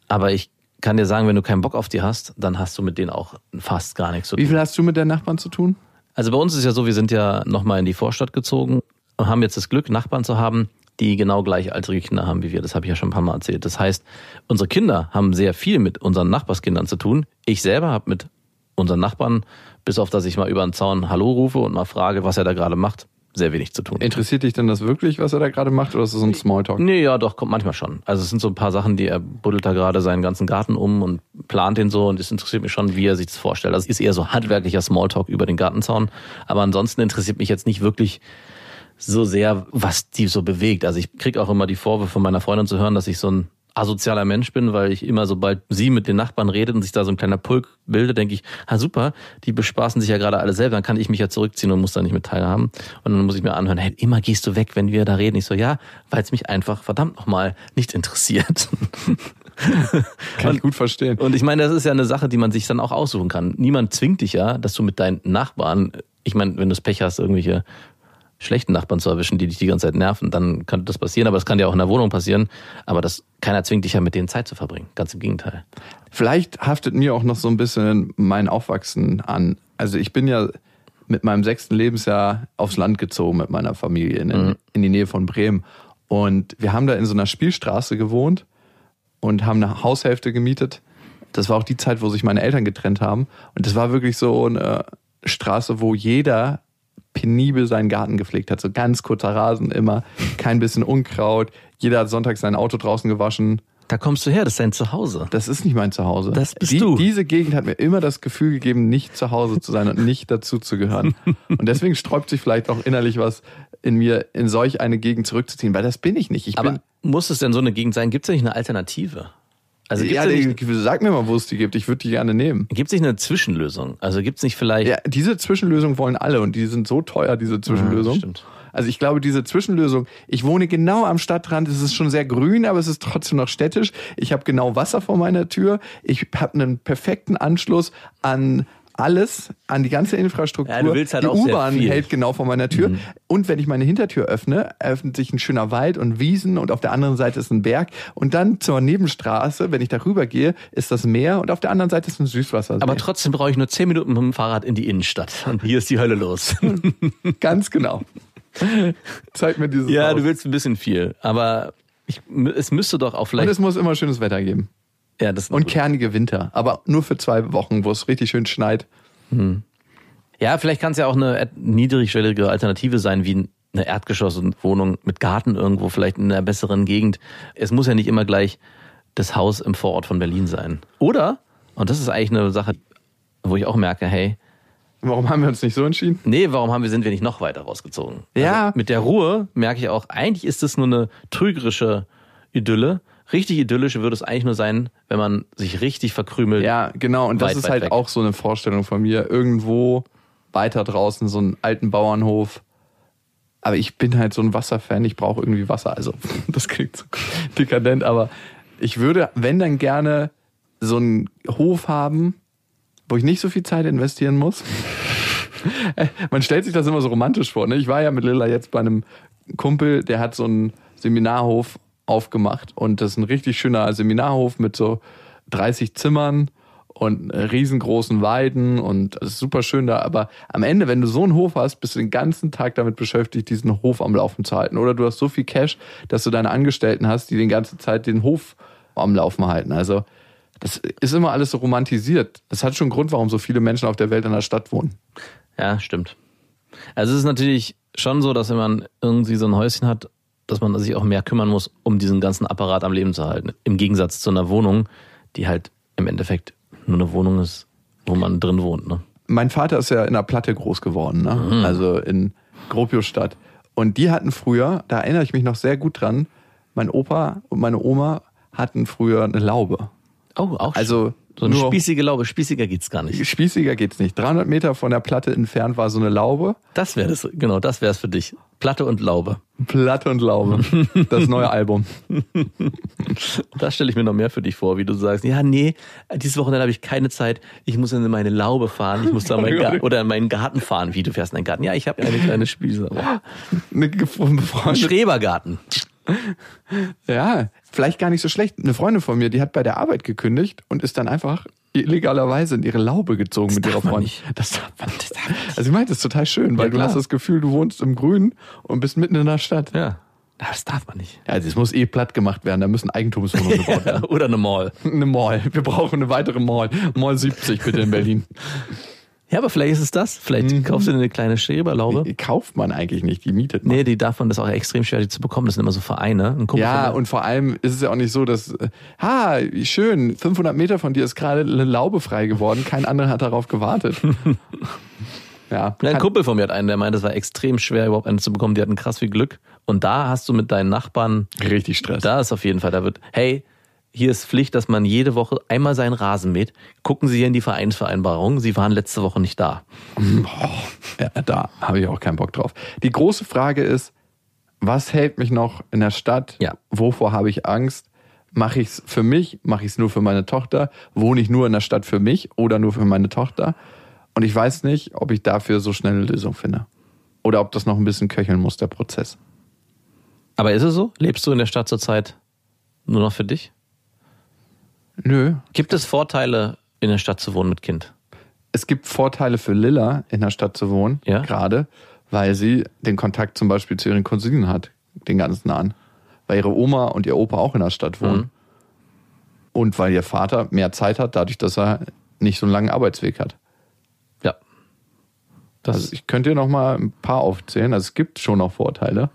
Aber ich kann dir sagen, wenn du keinen Bock auf die hast, dann hast du mit denen auch fast gar nichts zu Wie tun. viel hast du mit der Nachbarn zu tun? Also bei uns ist ja so, wir sind ja nochmal in die Vorstadt gezogen und haben jetzt das Glück, Nachbarn zu haben, die genau gleichaltrige Kinder haben wie wir. Das habe ich ja schon ein paar Mal erzählt. Das heißt, unsere Kinder haben sehr viel mit unseren Nachbarskindern zu tun. Ich selber habe mit unseren Nachbarn, bis auf dass ich mal über den Zaun Hallo rufe und mal frage, was er da gerade macht, sehr wenig zu tun. Interessiert dich denn das wirklich, was er da gerade macht, oder ist das so ein Smalltalk? Nee, ja, doch, kommt manchmal schon. Also es sind so ein paar Sachen, die er buddelt da gerade seinen ganzen Garten um und plant den so und es interessiert mich schon, wie er sich das vorstellt. Also es ist eher so handwerklicher Smalltalk über den Gartenzaun. Aber ansonsten interessiert mich jetzt nicht wirklich so sehr, was die so bewegt. Also ich krieg auch immer die Vorwürfe von meiner Freundin zu hören, dass ich so ein asozialer Mensch bin, weil ich immer, sobald sie mit den Nachbarn redet und sich da so ein kleiner Pulk bildet, denke ich, ah super, die bespaßen sich ja gerade alle selber, dann kann ich mich ja zurückziehen und muss da nicht mit teilhaben. Und dann muss ich mir anhören, hey, immer gehst du weg, wenn wir da reden. Ich so, ja, weil es mich einfach verdammt nochmal nicht interessiert. Kann ich gut verstehen. Und ich meine, das ist ja eine Sache, die man sich dann auch aussuchen kann. Niemand zwingt dich ja, dass du mit deinen Nachbarn, ich meine, wenn du das Pech hast, irgendwelche schlechten Nachbarn zu erwischen, die dich die ganze Zeit nerven, dann kann das passieren, aber das kann ja auch in der Wohnung passieren. Aber das, keiner zwingt dich ja mit denen Zeit zu verbringen. Ganz im Gegenteil. Vielleicht haftet mir auch noch so ein bisschen mein Aufwachsen an. Also ich bin ja mit meinem sechsten Lebensjahr aufs Land gezogen mit meiner Familie in, Mhm. in die Nähe von Bremen. Und wir haben da in so einer Spielstraße gewohnt und haben eine Haushälfte gemietet. Das war auch die Zeit, wo sich meine Eltern getrennt haben. Und das war wirklich so eine Straße, wo jeder penibel seinen Garten gepflegt hat. So ganz kurzer Rasen immer, kein bisschen Unkraut. Jeder hat sonntags sein Auto draußen gewaschen. Da kommst du her, das ist dein Zuhause. Das ist nicht mein Zuhause. Das bist Die, du. Diese Gegend hat mir immer das Gefühl gegeben, nicht zu Hause zu sein und nicht dazu zu gehören. Und deswegen sträubt sich vielleicht auch innerlich was in mir, in solch eine Gegend zurückzuziehen, weil das bin ich nicht. Ich Aber muss es denn so eine Gegend sein? Gibt es nicht eine Alternative? Also gibt es ja, nicht, sag mir mal, wo es die gibt. Ich würde die gerne nehmen. gibt's nicht eine Zwischenlösung? Also gibt es nicht vielleicht... Ja, diese Zwischenlösung wollen alle und die sind so teuer, diese Zwischenlösung. Ja, stimmt. Also ich glaube, diese Zwischenlösung, ich wohne genau am Stadtrand, es ist schon sehr grün, aber es ist trotzdem noch städtisch. Ich habe genau Wasser vor meiner Tür. Ich habe einen perfekten Anschluss an alles, an die ganze Infrastruktur. Ja, du willst halt die U-Bahn. Mhm. hält genau vor meiner Tür. Und wenn ich meine Hintertür öffne, öffnet sich ein schöner Wald und Wiesen und auf der anderen Seite ist ein Berg. Und dann zur Nebenstraße, wenn ich darüber gehe, ist das Meer und auf der anderen Seite ist ein Süßwassersee. Aber trotzdem brauche ich nur zehn Minuten mit dem Fahrrad in die Innenstadt. Und hier ist die Hölle los. Ganz genau. Zeig mir dieses ja, Haus. du willst ein bisschen viel. Aber ich, es müsste doch auch Und vielleicht... es muss immer schönes Wetter geben. Ja, das Und kernige Winter. Aber nur für zwei Wochen, wo es richtig schön schneit. Ja, vielleicht kann es ja auch eine niedrigschwellige Alternative sein, wie eine Erdgeschosswohnung mit Garten irgendwo, vielleicht in einer besseren Gegend. Es muss ja nicht immer gleich das Haus im Vorort von Berlin sein. Oder, und das ist eigentlich eine Sache, wo ich auch merke, hey, Warum haben wir uns nicht so entschieden? nee, warum haben wir, sind wir nicht noch weiter rausgezogen? Ja. Also mit der Ruhe merke ich auch, eigentlich ist es nur eine trügerische Idylle. Richtig idyllisch würde es eigentlich nur sein, wenn man sich richtig verkrümelt. Ja, genau. Und das Weit, ist weit halt weg. auch so eine Vorstellung von mir. Irgendwo weiter draußen, so einen alten Bauernhof. Aber ich bin halt so ein Wasserfan. Ich brauche irgendwie Wasser. Also, das klingt so dekadent, aber ich würde, wenn dann gerne so einen Hof haben, wo ich nicht so viel Zeit investieren muss. Man stellt sich das immer so romantisch vor. Ne? Ich war ja mit Lilla jetzt bei einem Kumpel, der hat so einen Seminarhof aufgemacht und das ist ein richtig schöner Seminarhof mit so 30 Zimmern und riesengroßen Weiden und es ist super schön da. Aber am Ende, wenn du so einen Hof hast, bist du den ganzen Tag damit beschäftigt, diesen Hof am Laufen zu halten. Oder du hast so viel Cash, dass du deine Angestellten hast, die den ganze Zeit den Hof am Laufen halten. Also das ist immer alles so romantisiert. Das hat schon einen Grund, warum so viele Menschen auf der Welt in der Stadt wohnen. Ja, stimmt. Also es ist natürlich schon so, dass wenn man irgendwie so ein Häuschen hat, dass man sich auch mehr kümmern muss, um diesen ganzen Apparat am Leben zu halten. Im Gegensatz zu einer Wohnung, die halt im Endeffekt nur eine Wohnung ist, wo man drin wohnt. Ne? mein Vater ist ja in einer Platte groß geworden, ne? also in Gropiusstadt. Und die hatten früher, da erinnere ich mich noch sehr gut dran, mein Opa und meine Oma hatten früher eine Laube. Oh, auch Also so eine nur- spießige Laube. Spießiger geht's gar nicht. Spießiger geht's nicht. 300 Meter von der Platte entfernt war so eine Laube. Das wäre das, genau, das wär's für dich. Platte und Laube. Platte und Laube. Das neue Album. Das stelle ich mir noch mehr für dich vor, wie du sagst, ja, nee, dieses Wochenende habe ich keine Zeit, ich muss in meine Laube fahren, ich muss da meinen Garten, oder in meinen Garten fahren. Wie, du fährst in deinen Garten? Ja, ich habe eine kleine Spieße. Eine Schrebergarten. Ja, vielleicht gar nicht so schlecht. Eine Freundin von mir, die hat bei der Arbeit gekündigt und ist dann einfach illegalerweise in ihre Laube gezogen mit darf ihrer Freundin. nicht. Das darf man nicht. Also ich meine, das ist total schön, weil Ja, du hast das Gefühl, du wohnst im Grün und bist mitten in der Stadt. Ja, das darf man nicht. Also es muss eh platt gemacht werden, da müssen Eigentumswohnungen gebaut werden. Oder eine Mall. Eine Mall. Wir brauchen eine weitere Mall. Mall 70 bitte in Berlin. Ja, aber vielleicht ist es das. Vielleicht kaufst du dir eine kleine Schreberlaube. Die kauft man eigentlich nicht, die mietet man. Nee, die darf man, das ist auch extrem schwer, die zu bekommen. Das sind immer so Vereine. Ja, und vor allem ist es ja auch nicht so, dass, äh, ha, wie schön, 500 Meter von dir ist gerade eine Laube frei geworden, kein anderer hat darauf gewartet. Ja, Ein Kumpel von mir hat einen, der meinte, es war extrem schwer, überhaupt einen zu bekommen. Die hatten krass viel Glück. Und da hast du mit deinen Nachbarn, Richtig Stress. da ist auf jeden Fall, da wird, hey, hier ist Pflicht, dass man jede Woche einmal seinen Rasen mäht. Gucken Sie hier in die Vereinsvereinbarung. Sie waren letzte Woche nicht da. Ja, da habe ich auch keinen Bock drauf. Die große Frage ist, was hält mich noch in der Stadt? Ja. Wovor habe ich Angst? Mache ich es für mich? Mache ich es nur für meine Tochter? Wohne ich nur in der Stadt für mich oder nur für meine Tochter? Und ich weiß nicht, ob ich dafür so schnell eine Lösung finde. Oder ob das noch ein bisschen köcheln muss, der Prozess. Aber ist es so? Lebst du in der Stadt zurzeit nur noch für dich? Nö. Gibt es Vorteile, in der Stadt zu wohnen mit Kind? Es gibt Vorteile für Lilla, in der Stadt zu wohnen, Ja. gerade, weil sie den Kontakt zum Beispiel zu ihren Cousinen hat, den ganz nahen. Weil ihre Oma und ihr Opa auch in der Stadt wohnen. Mhm. Und weil ihr Vater mehr Zeit hat, dadurch, dass er nicht so einen langen Arbeitsweg hat. Ja. Das Also ich könnte dir noch mal ein paar aufzählen. Also es gibt schon noch Vorteile.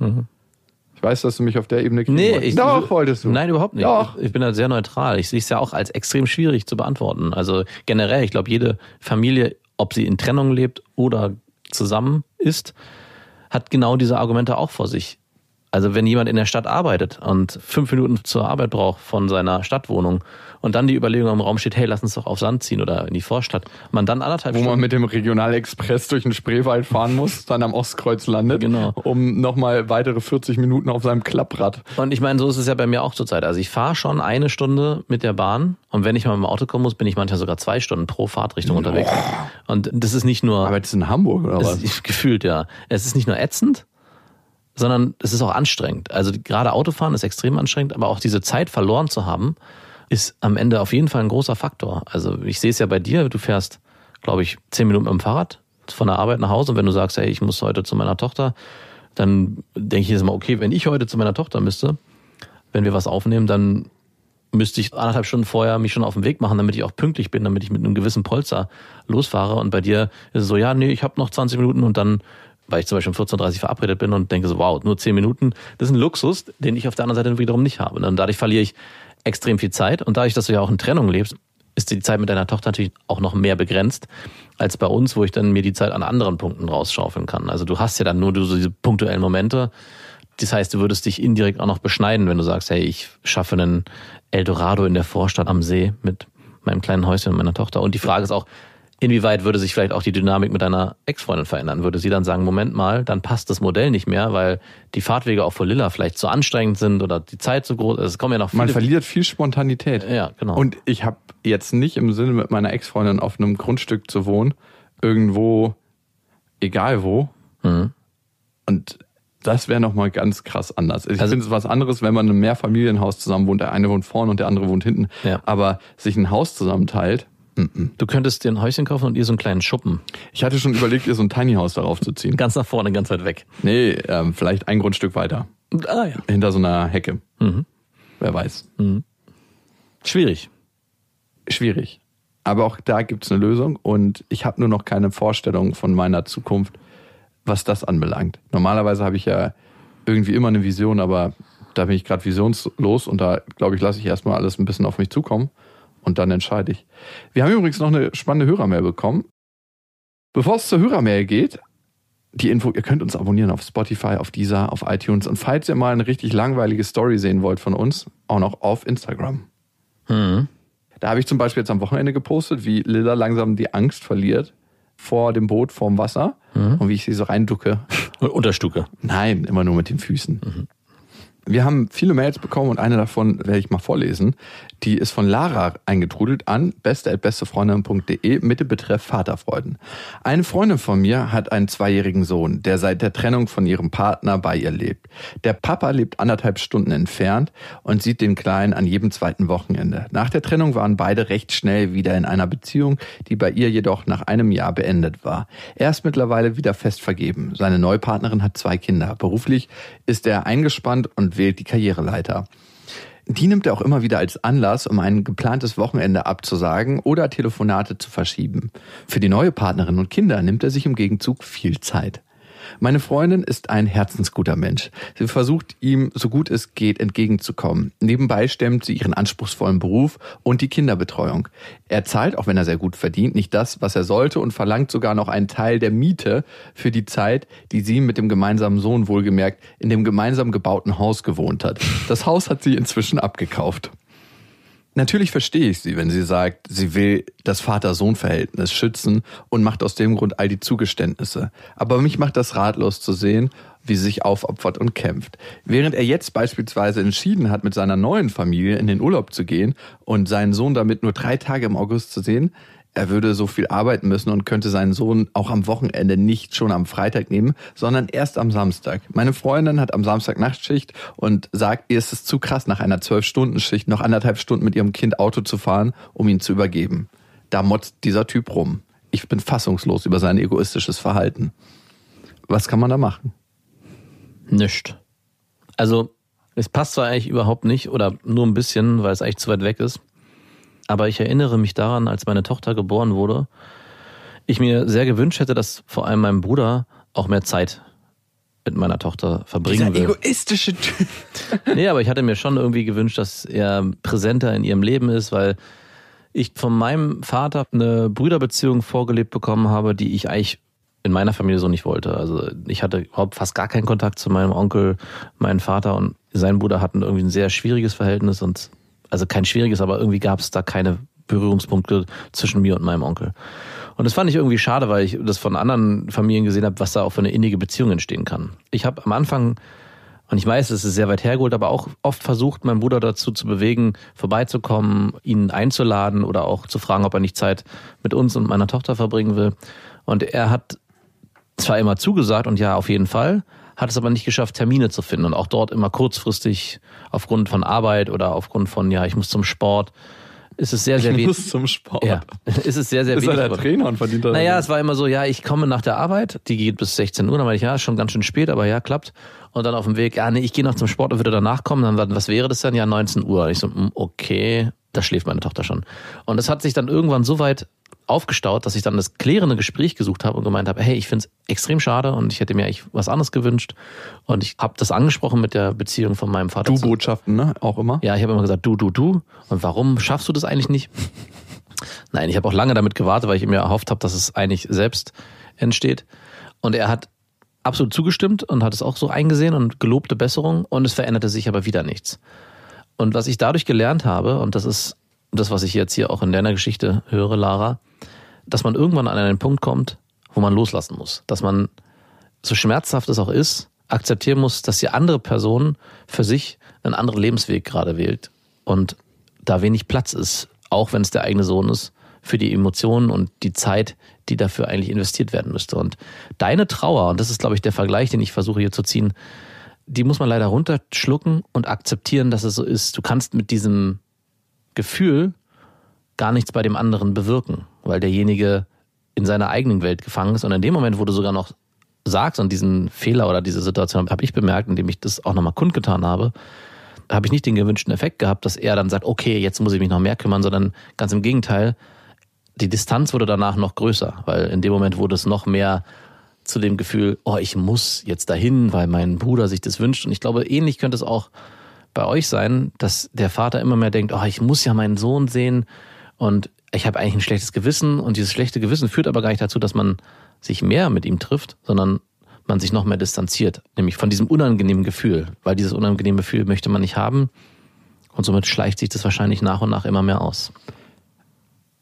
Ich weiß, dass du mich auf der Ebene kriegen. Nee, ich, Doch, wolltest du. Nein, überhaupt nicht. Doch. Ich bin da sehr neutral. Ich sehe es ja auch als extrem schwierig zu beantworten. Also generell, ich glaube, jede Familie, ob sie in Trennung lebt oder zusammen ist, hat genau diese Argumente auch vor sich. Also wenn jemand in der Stadt arbeitet und fünf Minuten zur Arbeit braucht von seiner Stadtwohnung und dann die Überlegung im Raum steht, hey, lass uns doch auf Sand ziehen oder in die Vorstadt, man dann anderthalb Wo man Stunden mit dem Regionalexpress durch den Spreewald fahren muss, dann am Ostkreuz landet, Genau. um nochmal weitere 40 Minuten auf seinem Klapprad. Und ich meine, so ist es ja bei mir auch zurzeit. Also ich fahre schon eine Stunde mit der Bahn und wenn ich mal mit dem Auto kommen muss, bin ich manchmal sogar zwei Stunden pro Fahrtrichtung unterwegs. Und das ist nicht nur, Aber das ist in Hamburg, oder was? ist, gefühlt ja, es ist nicht nur ätzend, sondern es ist auch anstrengend. Also gerade Autofahren ist extrem anstrengend, aber auch diese Zeit verloren zu haben, ist am Ende auf jeden Fall ein großer Faktor. Also ich sehe es ja bei dir, du fährst, glaube ich, zehn Minuten mit dem Fahrrad von der Arbeit nach Hause und wenn du sagst, hey, ich muss heute zu meiner Tochter, dann denke ich jetzt mal, okay, wenn ich heute zu meiner Tochter müsste, wenn wir was aufnehmen, dann müsste ich anderthalb Stunden vorher mich schon auf den Weg machen, damit ich auch pünktlich bin, damit ich mit einem gewissen Polster losfahre. Und bei dir ist es so, ja, nee, ich habe noch 20 Minuten und dann, weil ich zum Beispiel um 14.30 Uhr verabredet bin und denke so, wow, nur 10 Minuten, das ist ein Luxus, den ich auf der anderen Seite wiederum nicht habe. Und dadurch verliere ich extrem viel Zeit. Und dadurch, dass du ja auch in Trennung lebst, ist die Zeit mit deiner Tochter natürlich auch noch mehr begrenzt als bei uns, wo ich dann mir die Zeit an anderen Punkten rausschaufeln kann. Also du hast ja dann nur diese punktuellen Momente. Das heißt, du würdest dich indirekt auch noch beschneiden, wenn du sagst, hey, ich schaffe einen Eldorado in der Vorstadt am See mit meinem kleinen Häuschen und meiner Tochter. Und die Frage ist auch, inwieweit würde sich vielleicht auch die Dynamik mit deiner Ex-Freundin verändern? Würde sie dann sagen, Moment mal, dann passt das Modell nicht mehr, weil die Fahrtwege auch für Lilla vielleicht zu anstrengend sind oder die Zeit zu groß ist. Es kommen ja noch viele. Man verliert viel Spontanität. Ja, genau. Und ich habe jetzt nicht im Sinne, mit meiner Ex-Freundin auf einem Grundstück zu wohnen, irgendwo, egal wo. Mhm. Und das wäre nochmal ganz krass anders. Ich Also- finde es was anderes, wenn man in einem Mehrfamilienhaus zusammen wohnt. Der eine wohnt vorne und der andere wohnt hinten. Ja. Aber sich ein Haus zusammenteilt. Du könntest dir ein Häuschen kaufen und ihr so einen kleinen Schuppen. Ich hatte schon überlegt, ihr so ein Tiny House darauf zu ziehen. Ganz nach vorne, ganz weit weg. Nee, ähm, vielleicht ein Grundstück weiter. Ah ja. Hinter so einer Hecke. Mhm. Wer weiß. Schwierig. schwierig. Aber auch da gibt es eine Lösung und ich habe nur noch keine Vorstellung von meiner Zukunft, was das anbelangt. Normalerweise habe ich ja irgendwie immer eine Vision, aber da bin ich gerade visionslos und da glaube ich, lasse ich erstmal alles ein bisschen auf mich zukommen und dann entscheide ich. Wir haben übrigens noch eine spannende Hörermail bekommen. Bevor es zur Hörermail geht, die Info, ihr könnt uns abonnieren auf Spotify, auf Deezer, auf iTunes und falls ihr mal eine richtig langweilige Story sehen wollt von uns, auch noch auf Instagram. Mhm. Da habe ich zum Beispiel jetzt am Wochenende gepostet, wie Lilla langsam die Angst verliert vor dem Boot, vorm Wasser und wie ich sie so reinducke. Unterstuke. Nein, immer nur mit den Füßen. Wir haben viele Mails bekommen und eine davon werde ich mal vorlesen. Die ist von Lara eingetrudelt an beste.bestefreundin.de mit dem Betreff Vaterfreuden. Eine Freundin von mir hat einen zweijährigen Sohn, der seit der Trennung von ihrem Partner bei ihr lebt. Der Papa lebt anderthalb Stunden entfernt und sieht den Kleinen an jedem zweiten Wochenende. Nach der Trennung waren beide recht schnell wieder in einer Beziehung, die bei ihr jedoch nach einem Jahr beendet war. Er ist mittlerweile wieder fest vergeben. Seine Neupartnerin hat zwei Kinder. Beruflich ist er eingespannt und wählt die Karriereleiter. Die nimmt er auch immer wieder als Anlass, um ein geplantes Wochenende abzusagen oder Telefonate zu verschieben. Für die neue Partnerin und Kinder nimmt er sich im Gegenzug viel Zeit. Meine Freundin ist ein herzensguter Mensch. Sie versucht ihm, so gut es geht, entgegenzukommen. Nebenbei stemmt sie ihren anspruchsvollen Beruf und die Kinderbetreuung. Er zahlt, auch wenn er sehr gut verdient, nicht das, was er sollte und verlangt sogar noch einen Teil der Miete für die Zeit, die sie mit dem gemeinsamen Sohn wohlgemerkt in dem gemeinsam gebauten Haus gewohnt hat. Das Haus hat sie inzwischen abgekauft. Natürlich verstehe ich sie, wenn sie sagt, sie will das Vater-Sohn-Verhältnis schützen und macht aus dem Grund all die Zugeständnisse. Aber mich macht das ratlos zu sehen, wie sie sich aufopfert und kämpft. Während er jetzt beispielsweise entschieden hat, mit seiner neuen Familie in den Urlaub zu gehen und seinen Sohn damit nur drei Tage im August zu sehen, er würde so viel arbeiten müssen und könnte seinen Sohn auch am Wochenende nicht schon am Freitag nehmen, sondern erst am Samstag. Meine Freundin hat am Samstag Nachtschicht und sagt, ihr ist es zu krass, nach einer Zwölf-Stunden-Schicht noch anderthalb Stunden mit ihrem Kind Auto zu fahren, um ihn zu übergeben. Da motzt dieser Typ rum. Ich bin fassungslos über sein egoistisches Verhalten. Was kann man da machen? Nischt. Also, es passt zwar eigentlich überhaupt nicht oder nur ein bisschen, weil es eigentlich zu weit weg ist. Aber ich erinnere mich daran, als meine Tochter geboren wurde, ich mir sehr gewünscht hätte, dass vor allem mein Bruder auch mehr Zeit mit meiner Tochter verbringen Dieser will. egoistische Typ. Nee, aber ich hatte mir schon irgendwie gewünscht, dass er präsenter in ihrem Leben ist, weil ich von meinem Vater eine Brüderbeziehung vorgelebt bekommen habe, die ich eigentlich in meiner Familie so nicht wollte. Also ich hatte überhaupt fast gar keinen Kontakt zu meinem Onkel, meinem Vater und sein Bruder hatten irgendwie ein sehr schwieriges Verhältnis und also kein schwieriges, aber irgendwie gab es da keine Berührungspunkte zwischen mir und meinem Onkel. Und das fand ich irgendwie schade, weil ich das von anderen Familien gesehen habe, was da auch für eine innige Beziehung entstehen kann. Ich habe am Anfang, und ich weiß, es ist sehr weit hergeholt, aber auch oft versucht, meinen Bruder dazu zu bewegen, vorbeizukommen, ihn einzuladen oder auch zu fragen, ob er nicht Zeit mit uns und meiner Tochter verbringen will. Und er hat zwar immer zugesagt und ja, auf jeden Fall, hat es aber nicht geschafft, Termine zu finden und auch dort immer kurzfristig aufgrund von Arbeit oder aufgrund von, ja, ich muss zum Sport, ist es sehr, sehr Ich wenig. muss zum Sport. Ja, ist es sehr, sehr Ist er wenig. der geworden. Trainer und verdient er Naja, es war immer so, ja, ich komme nach der Arbeit, die geht bis 16 Uhr, dann meinte ich, ja, ist schon ganz schön spät, aber ja, klappt. Und dann auf dem Weg, ja, nee, ich gehe noch zum Sport und würde danach kommen. Dann, was wäre das denn? Ja, 19 Uhr. Und ich so, hm, okay, da schläft meine Tochter schon. Und es hat sich dann irgendwann so weit aufgestaut, dass ich dann das klärende Gespräch gesucht habe und gemeint habe, hey, ich finde es extrem schade und ich hätte mir eigentlich was anderes gewünscht. Und ich habe das angesprochen mit der Beziehung von meinem Vater. zu- Du-Botschaften, ne? Auch immer. ja, ich habe immer gesagt, du, du, du. Und warum schaffst du das eigentlich nicht? Nein, ich habe auch lange damit gewartet, weil ich mir erhofft habe, dass es eigentlich selbst entsteht. Und er hat absolut zugestimmt und hat es auch so eingesehen und gelobte Besserung und es veränderte sich aber wieder nichts. Und was ich dadurch gelernt habe, und das ist das, was ich jetzt hier auch in deiner Geschichte höre, Lara, dass man irgendwann an einen Punkt kommt, wo man loslassen muss. Dass man, so schmerzhaft es auch ist, akzeptieren muss, dass die andere Person für sich einen anderen Lebensweg gerade wählt und da wenig Platz ist, auch wenn es der eigene Sohn ist, für die Emotionen und die Zeit, die dafür eigentlich investiert werden müsste. Und deine Trauer, und das ist, glaube ich, der Vergleich, den ich versuche hier zu ziehen, die muss man leider runterschlucken und akzeptieren, dass es so ist. Du kannst mit diesem Gefühl gar nichts bei dem anderen bewirken, weil derjenige in seiner eigenen Welt gefangen ist. Und in dem Moment, wo du sogar noch sagst und diesen Fehler oder diese Situation habe ich bemerkt, indem ich das auch nochmal kundgetan habe, habe ich nicht den gewünschten Effekt gehabt, dass er dann sagt, okay, jetzt muss ich mich noch mehr kümmern, sondern ganz im Gegenteil, die Distanz wurde danach noch größer, weil in dem Moment wurde es noch mehr zu dem Gefühl, oh, ich muss jetzt dahin, weil mein Bruder sich das wünscht. Und ich glaube, ähnlich könnte es auch bei euch sein, dass der Vater immer mehr denkt, oh, ich muss ja meinen Sohn sehen und ich habe eigentlich ein schlechtes Gewissen und dieses schlechte Gewissen führt aber gar nicht dazu, dass man sich mehr mit ihm trifft, sondern man sich noch mehr distanziert, nämlich von diesem unangenehmen Gefühl, weil dieses unangenehme Gefühl möchte man nicht haben und somit schleicht sich das wahrscheinlich nach und nach immer mehr aus.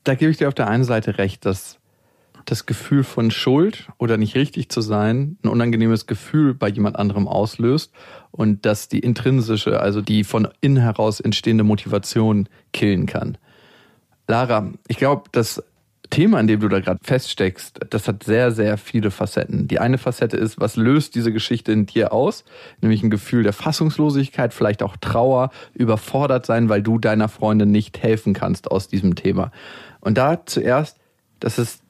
Da gebe ich dir auf der einen Seite recht, dass das Gefühl von Schuld oder nicht richtig zu sein ein unangenehmes Gefühl bei jemand anderem auslöst und dass die intrinsische, also die von innen heraus entstehende Motivation killen kann. Lara, ich glaube, das Thema, an dem du da gerade feststeckst, das hat sehr, sehr viele Facetten. Die eine Facette ist, was löst diese Geschichte in dir aus? Nämlich ein Gefühl der Fassungslosigkeit, vielleicht auch Trauer, überfordert sein, weil du deiner Freundin nicht helfen kannst aus diesem Thema. Und da zuerst, das ist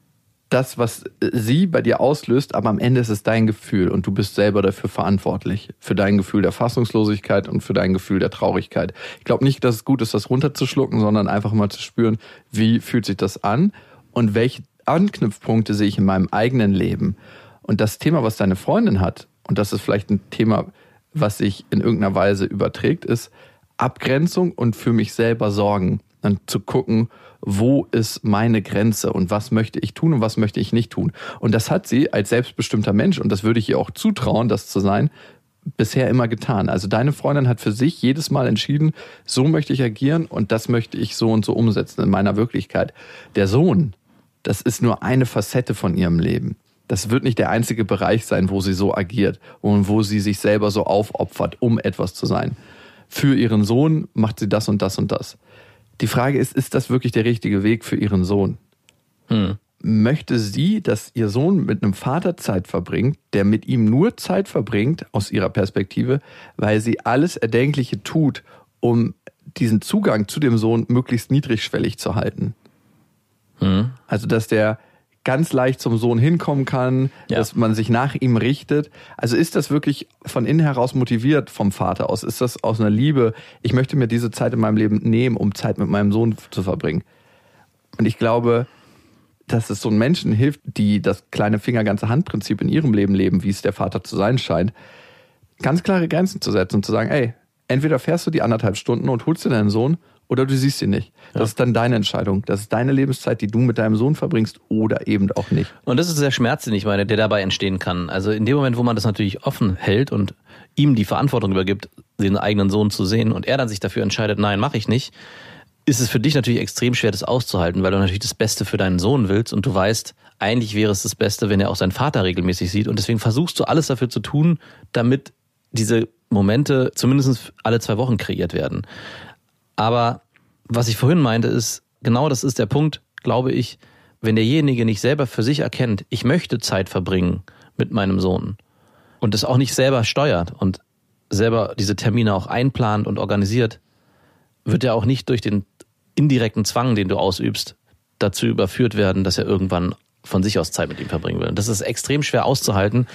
das, was sie bei dir auslöst, aber am Ende ist es dein Gefühl und du bist selber dafür verantwortlich. Für dein Gefühl der Fassungslosigkeit und für dein Gefühl der Traurigkeit. Ich glaube nicht, dass es gut ist, das runterzuschlucken, sondern einfach mal zu spüren, wie fühlt sich das an und welche Anknüpfpunkte sehe ich in meinem eigenen Leben. Und das Thema, was deine Freundin hat, und das ist vielleicht ein Thema, was sich in irgendeiner Weise überträgt, ist Abgrenzung und für mich selber sorgen. Dann zu gucken, wo ist meine Grenze und was möchte ich tun und was möchte ich nicht tun. Und das hat sie als selbstbestimmter Mensch, und das würde ich ihr auch zutrauen, das zu sein, bisher immer getan. Also deine Freundin hat für sich jedes Mal entschieden, so möchte ich agieren und das möchte ich so und so umsetzen in meiner Wirklichkeit. Der Sohn, das ist nur eine Facette von ihrem Leben. Das wird nicht der einzige Bereich sein, wo sie so agiert und wo sie sich selber so aufopfert, um etwas zu sein. Für ihren Sohn macht sie das und das und das. Die Frage ist, ist das wirklich der richtige Weg für ihren Sohn? Hm. Möchte sie, dass ihr Sohn mit einem Vater Zeit verbringt, der mit ihm nur Zeit verbringt, aus ihrer Perspektive, weil sie alles Erdenkliche tut, um diesen Zugang zu dem Sohn möglichst niedrigschwellig zu halten? Hm. Also, dass der ganz leicht zum Sohn hinkommen kann, Ja. dass man sich nach ihm richtet. Also ist das wirklich von innen heraus motiviert vom Vater aus? Ist das aus einer Liebe, ich möchte mir diese Zeit in meinem Leben nehmen, um Zeit mit meinem Sohn zu verbringen? Und ich glaube, dass es so einen Menschen hilft, die das kleine Finger, ganze Hand-Prinzip in ihrem Leben leben, wie es der Vater zu sein scheint, ganz klare Grenzen zu setzen und zu sagen, ey, entweder fährst du die anderthalb Stunden und holst dir deinen Sohn oder du siehst ihn nicht. Das ist dann deine Entscheidung. Das ist deine Lebenszeit, die du mit deinem Sohn verbringst oder eben auch nicht. Und das ist der Schmerz, den ich meine, der dabei entstehen kann. Also in dem Moment, wo man das natürlich offen hält und ihm die Verantwortung übergibt, den eigenen Sohn zu sehen und er dann sich dafür entscheidet, nein, mache ich nicht, ist es für dich natürlich extrem schwer, das auszuhalten, weil du natürlich das Beste für deinen Sohn willst und du weißt, eigentlich wäre es das Beste, wenn er auch seinen Vater regelmäßig sieht. Und deswegen versuchst du alles dafür zu tun, damit diese Momente zumindest alle zwei Wochen kreiert werden. Aber was ich vorhin meinte, ist, genau das ist der Punkt, glaube ich, wenn derjenige nicht selber für sich erkennt, ich möchte Zeit verbringen mit meinem Sohn und es auch nicht selber steuert und selber diese Termine auch einplant und organisiert, wird er auch nicht durch den indirekten Zwang, den du ausübst, dazu überführt werden, dass er irgendwann von sich aus Zeit mit ihm verbringen will. Und das ist extrem schwer auszuhalten,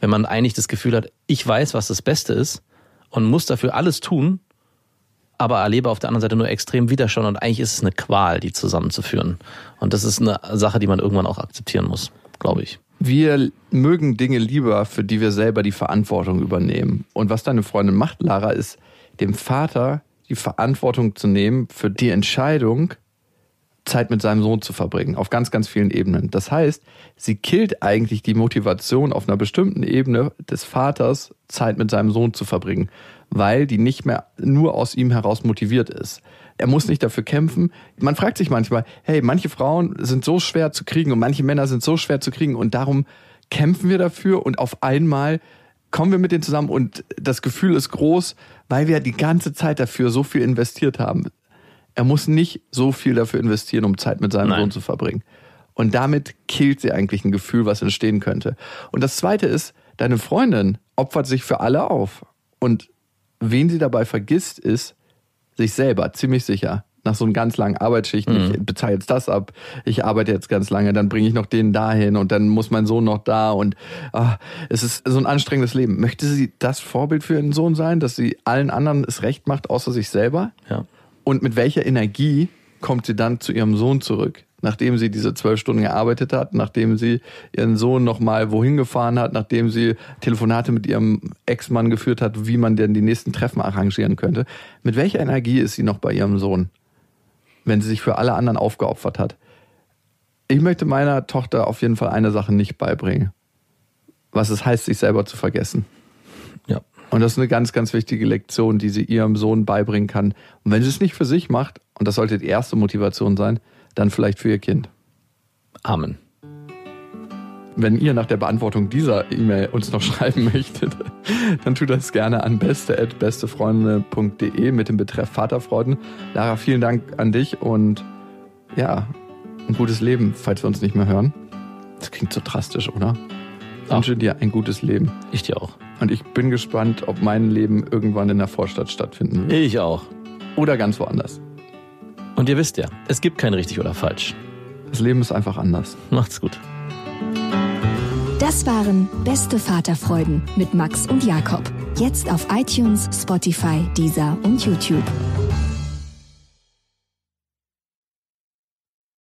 wenn man eigentlich das Gefühl hat, ich weiß, was das Beste ist und muss dafür alles tun, aber erlebe auf der anderen Seite nur extrem Widerstand und eigentlich ist es eine Qual, die zusammenzuführen. Und das ist eine Sache, die man irgendwann auch akzeptieren muss, glaube ich. Wir mögen Dinge lieber, für die wir selber die Verantwortung übernehmen. Und was deine Freundin macht, Lara, ist dem Vater die Verantwortung zu nehmen für die Entscheidung, Zeit mit seinem Sohn zu verbringen, auf ganz, ganz vielen Ebenen. Das heißt, sie killt eigentlich die Motivation auf einer bestimmten Ebene des Vaters, Zeit mit seinem Sohn zu verbringen, weil die nicht mehr nur aus ihm heraus motiviert ist. Er muss nicht dafür kämpfen. Man fragt sich manchmal, hey, manche Frauen sind so schwer zu kriegen und manche Männer sind so schwer zu kriegen und darum kämpfen wir dafür und auf einmal kommen wir mit denen zusammen und das Gefühl ist groß, weil wir die ganze Zeit dafür so viel investiert haben. Er muss nicht so viel dafür investieren, um Zeit mit seinem Nein. Sohn zu verbringen. Und damit killt sie eigentlich ein Gefühl, was entstehen könnte. Und das Zweite ist, deine Freundin opfert sich für alle auf. Und wen sie dabei vergisst, ist sich selber, ziemlich sicher. Nach so einem ganz langen Arbeitsschichten, ich bezahle jetzt das ab, ich arbeite jetzt ganz lange, dann bringe ich noch den dahin und dann muss mein Sohn noch da und ah, es ist so ein anstrengendes Leben. Möchte sie das Vorbild für ihren Sohn sein, dass sie allen anderen es recht macht, außer sich selber? Ja. Und mit welcher Energie kommt sie dann zu ihrem Sohn zurück? Nachdem sie diese zwölf Stunden gearbeitet hat, nachdem sie ihren Sohn nochmal wohin gefahren hat, nachdem sie Telefonate mit ihrem Ex-Mann geführt hat, wie man denn die nächsten Treffen arrangieren könnte. Mit welcher Energie ist sie noch bei ihrem Sohn, wenn sie sich für alle anderen aufgeopfert hat? Ich möchte meiner Tochter auf jeden Fall eine Sache nicht beibringen. Was es heißt, sich selber zu vergessen. Ja. Und das ist eine ganz, ganz wichtige Lektion, die sie ihrem Sohn beibringen kann. Und wenn sie es nicht für sich macht, und das sollte die erste Motivation sein, dann vielleicht für ihr Kind. Amen. Wenn ihr nach der Beantwortung dieser E-Mail uns noch schreiben möchtet, dann tut das gerne an beste.bestefreunde.de mit dem Betreff Vaterfreuden. Lara, vielen Dank an dich und ja, ein gutes Leben, falls wir uns nicht mehr hören. Das klingt so drastisch, oder? Ich wünsche dir ein gutes Leben. Ich dir auch. Und ich bin gespannt, ob mein Leben irgendwann in der Vorstadt stattfinden wird. Ich auch. Oder ganz woanders. Und ihr wisst ja, es gibt kein richtig oder falsch. Das Leben ist einfach anders. Macht's gut. Das waren Beste Vaterfreuden mit Max und Jakob. Jetzt auf iTunes, Spotify, Deezer und YouTube.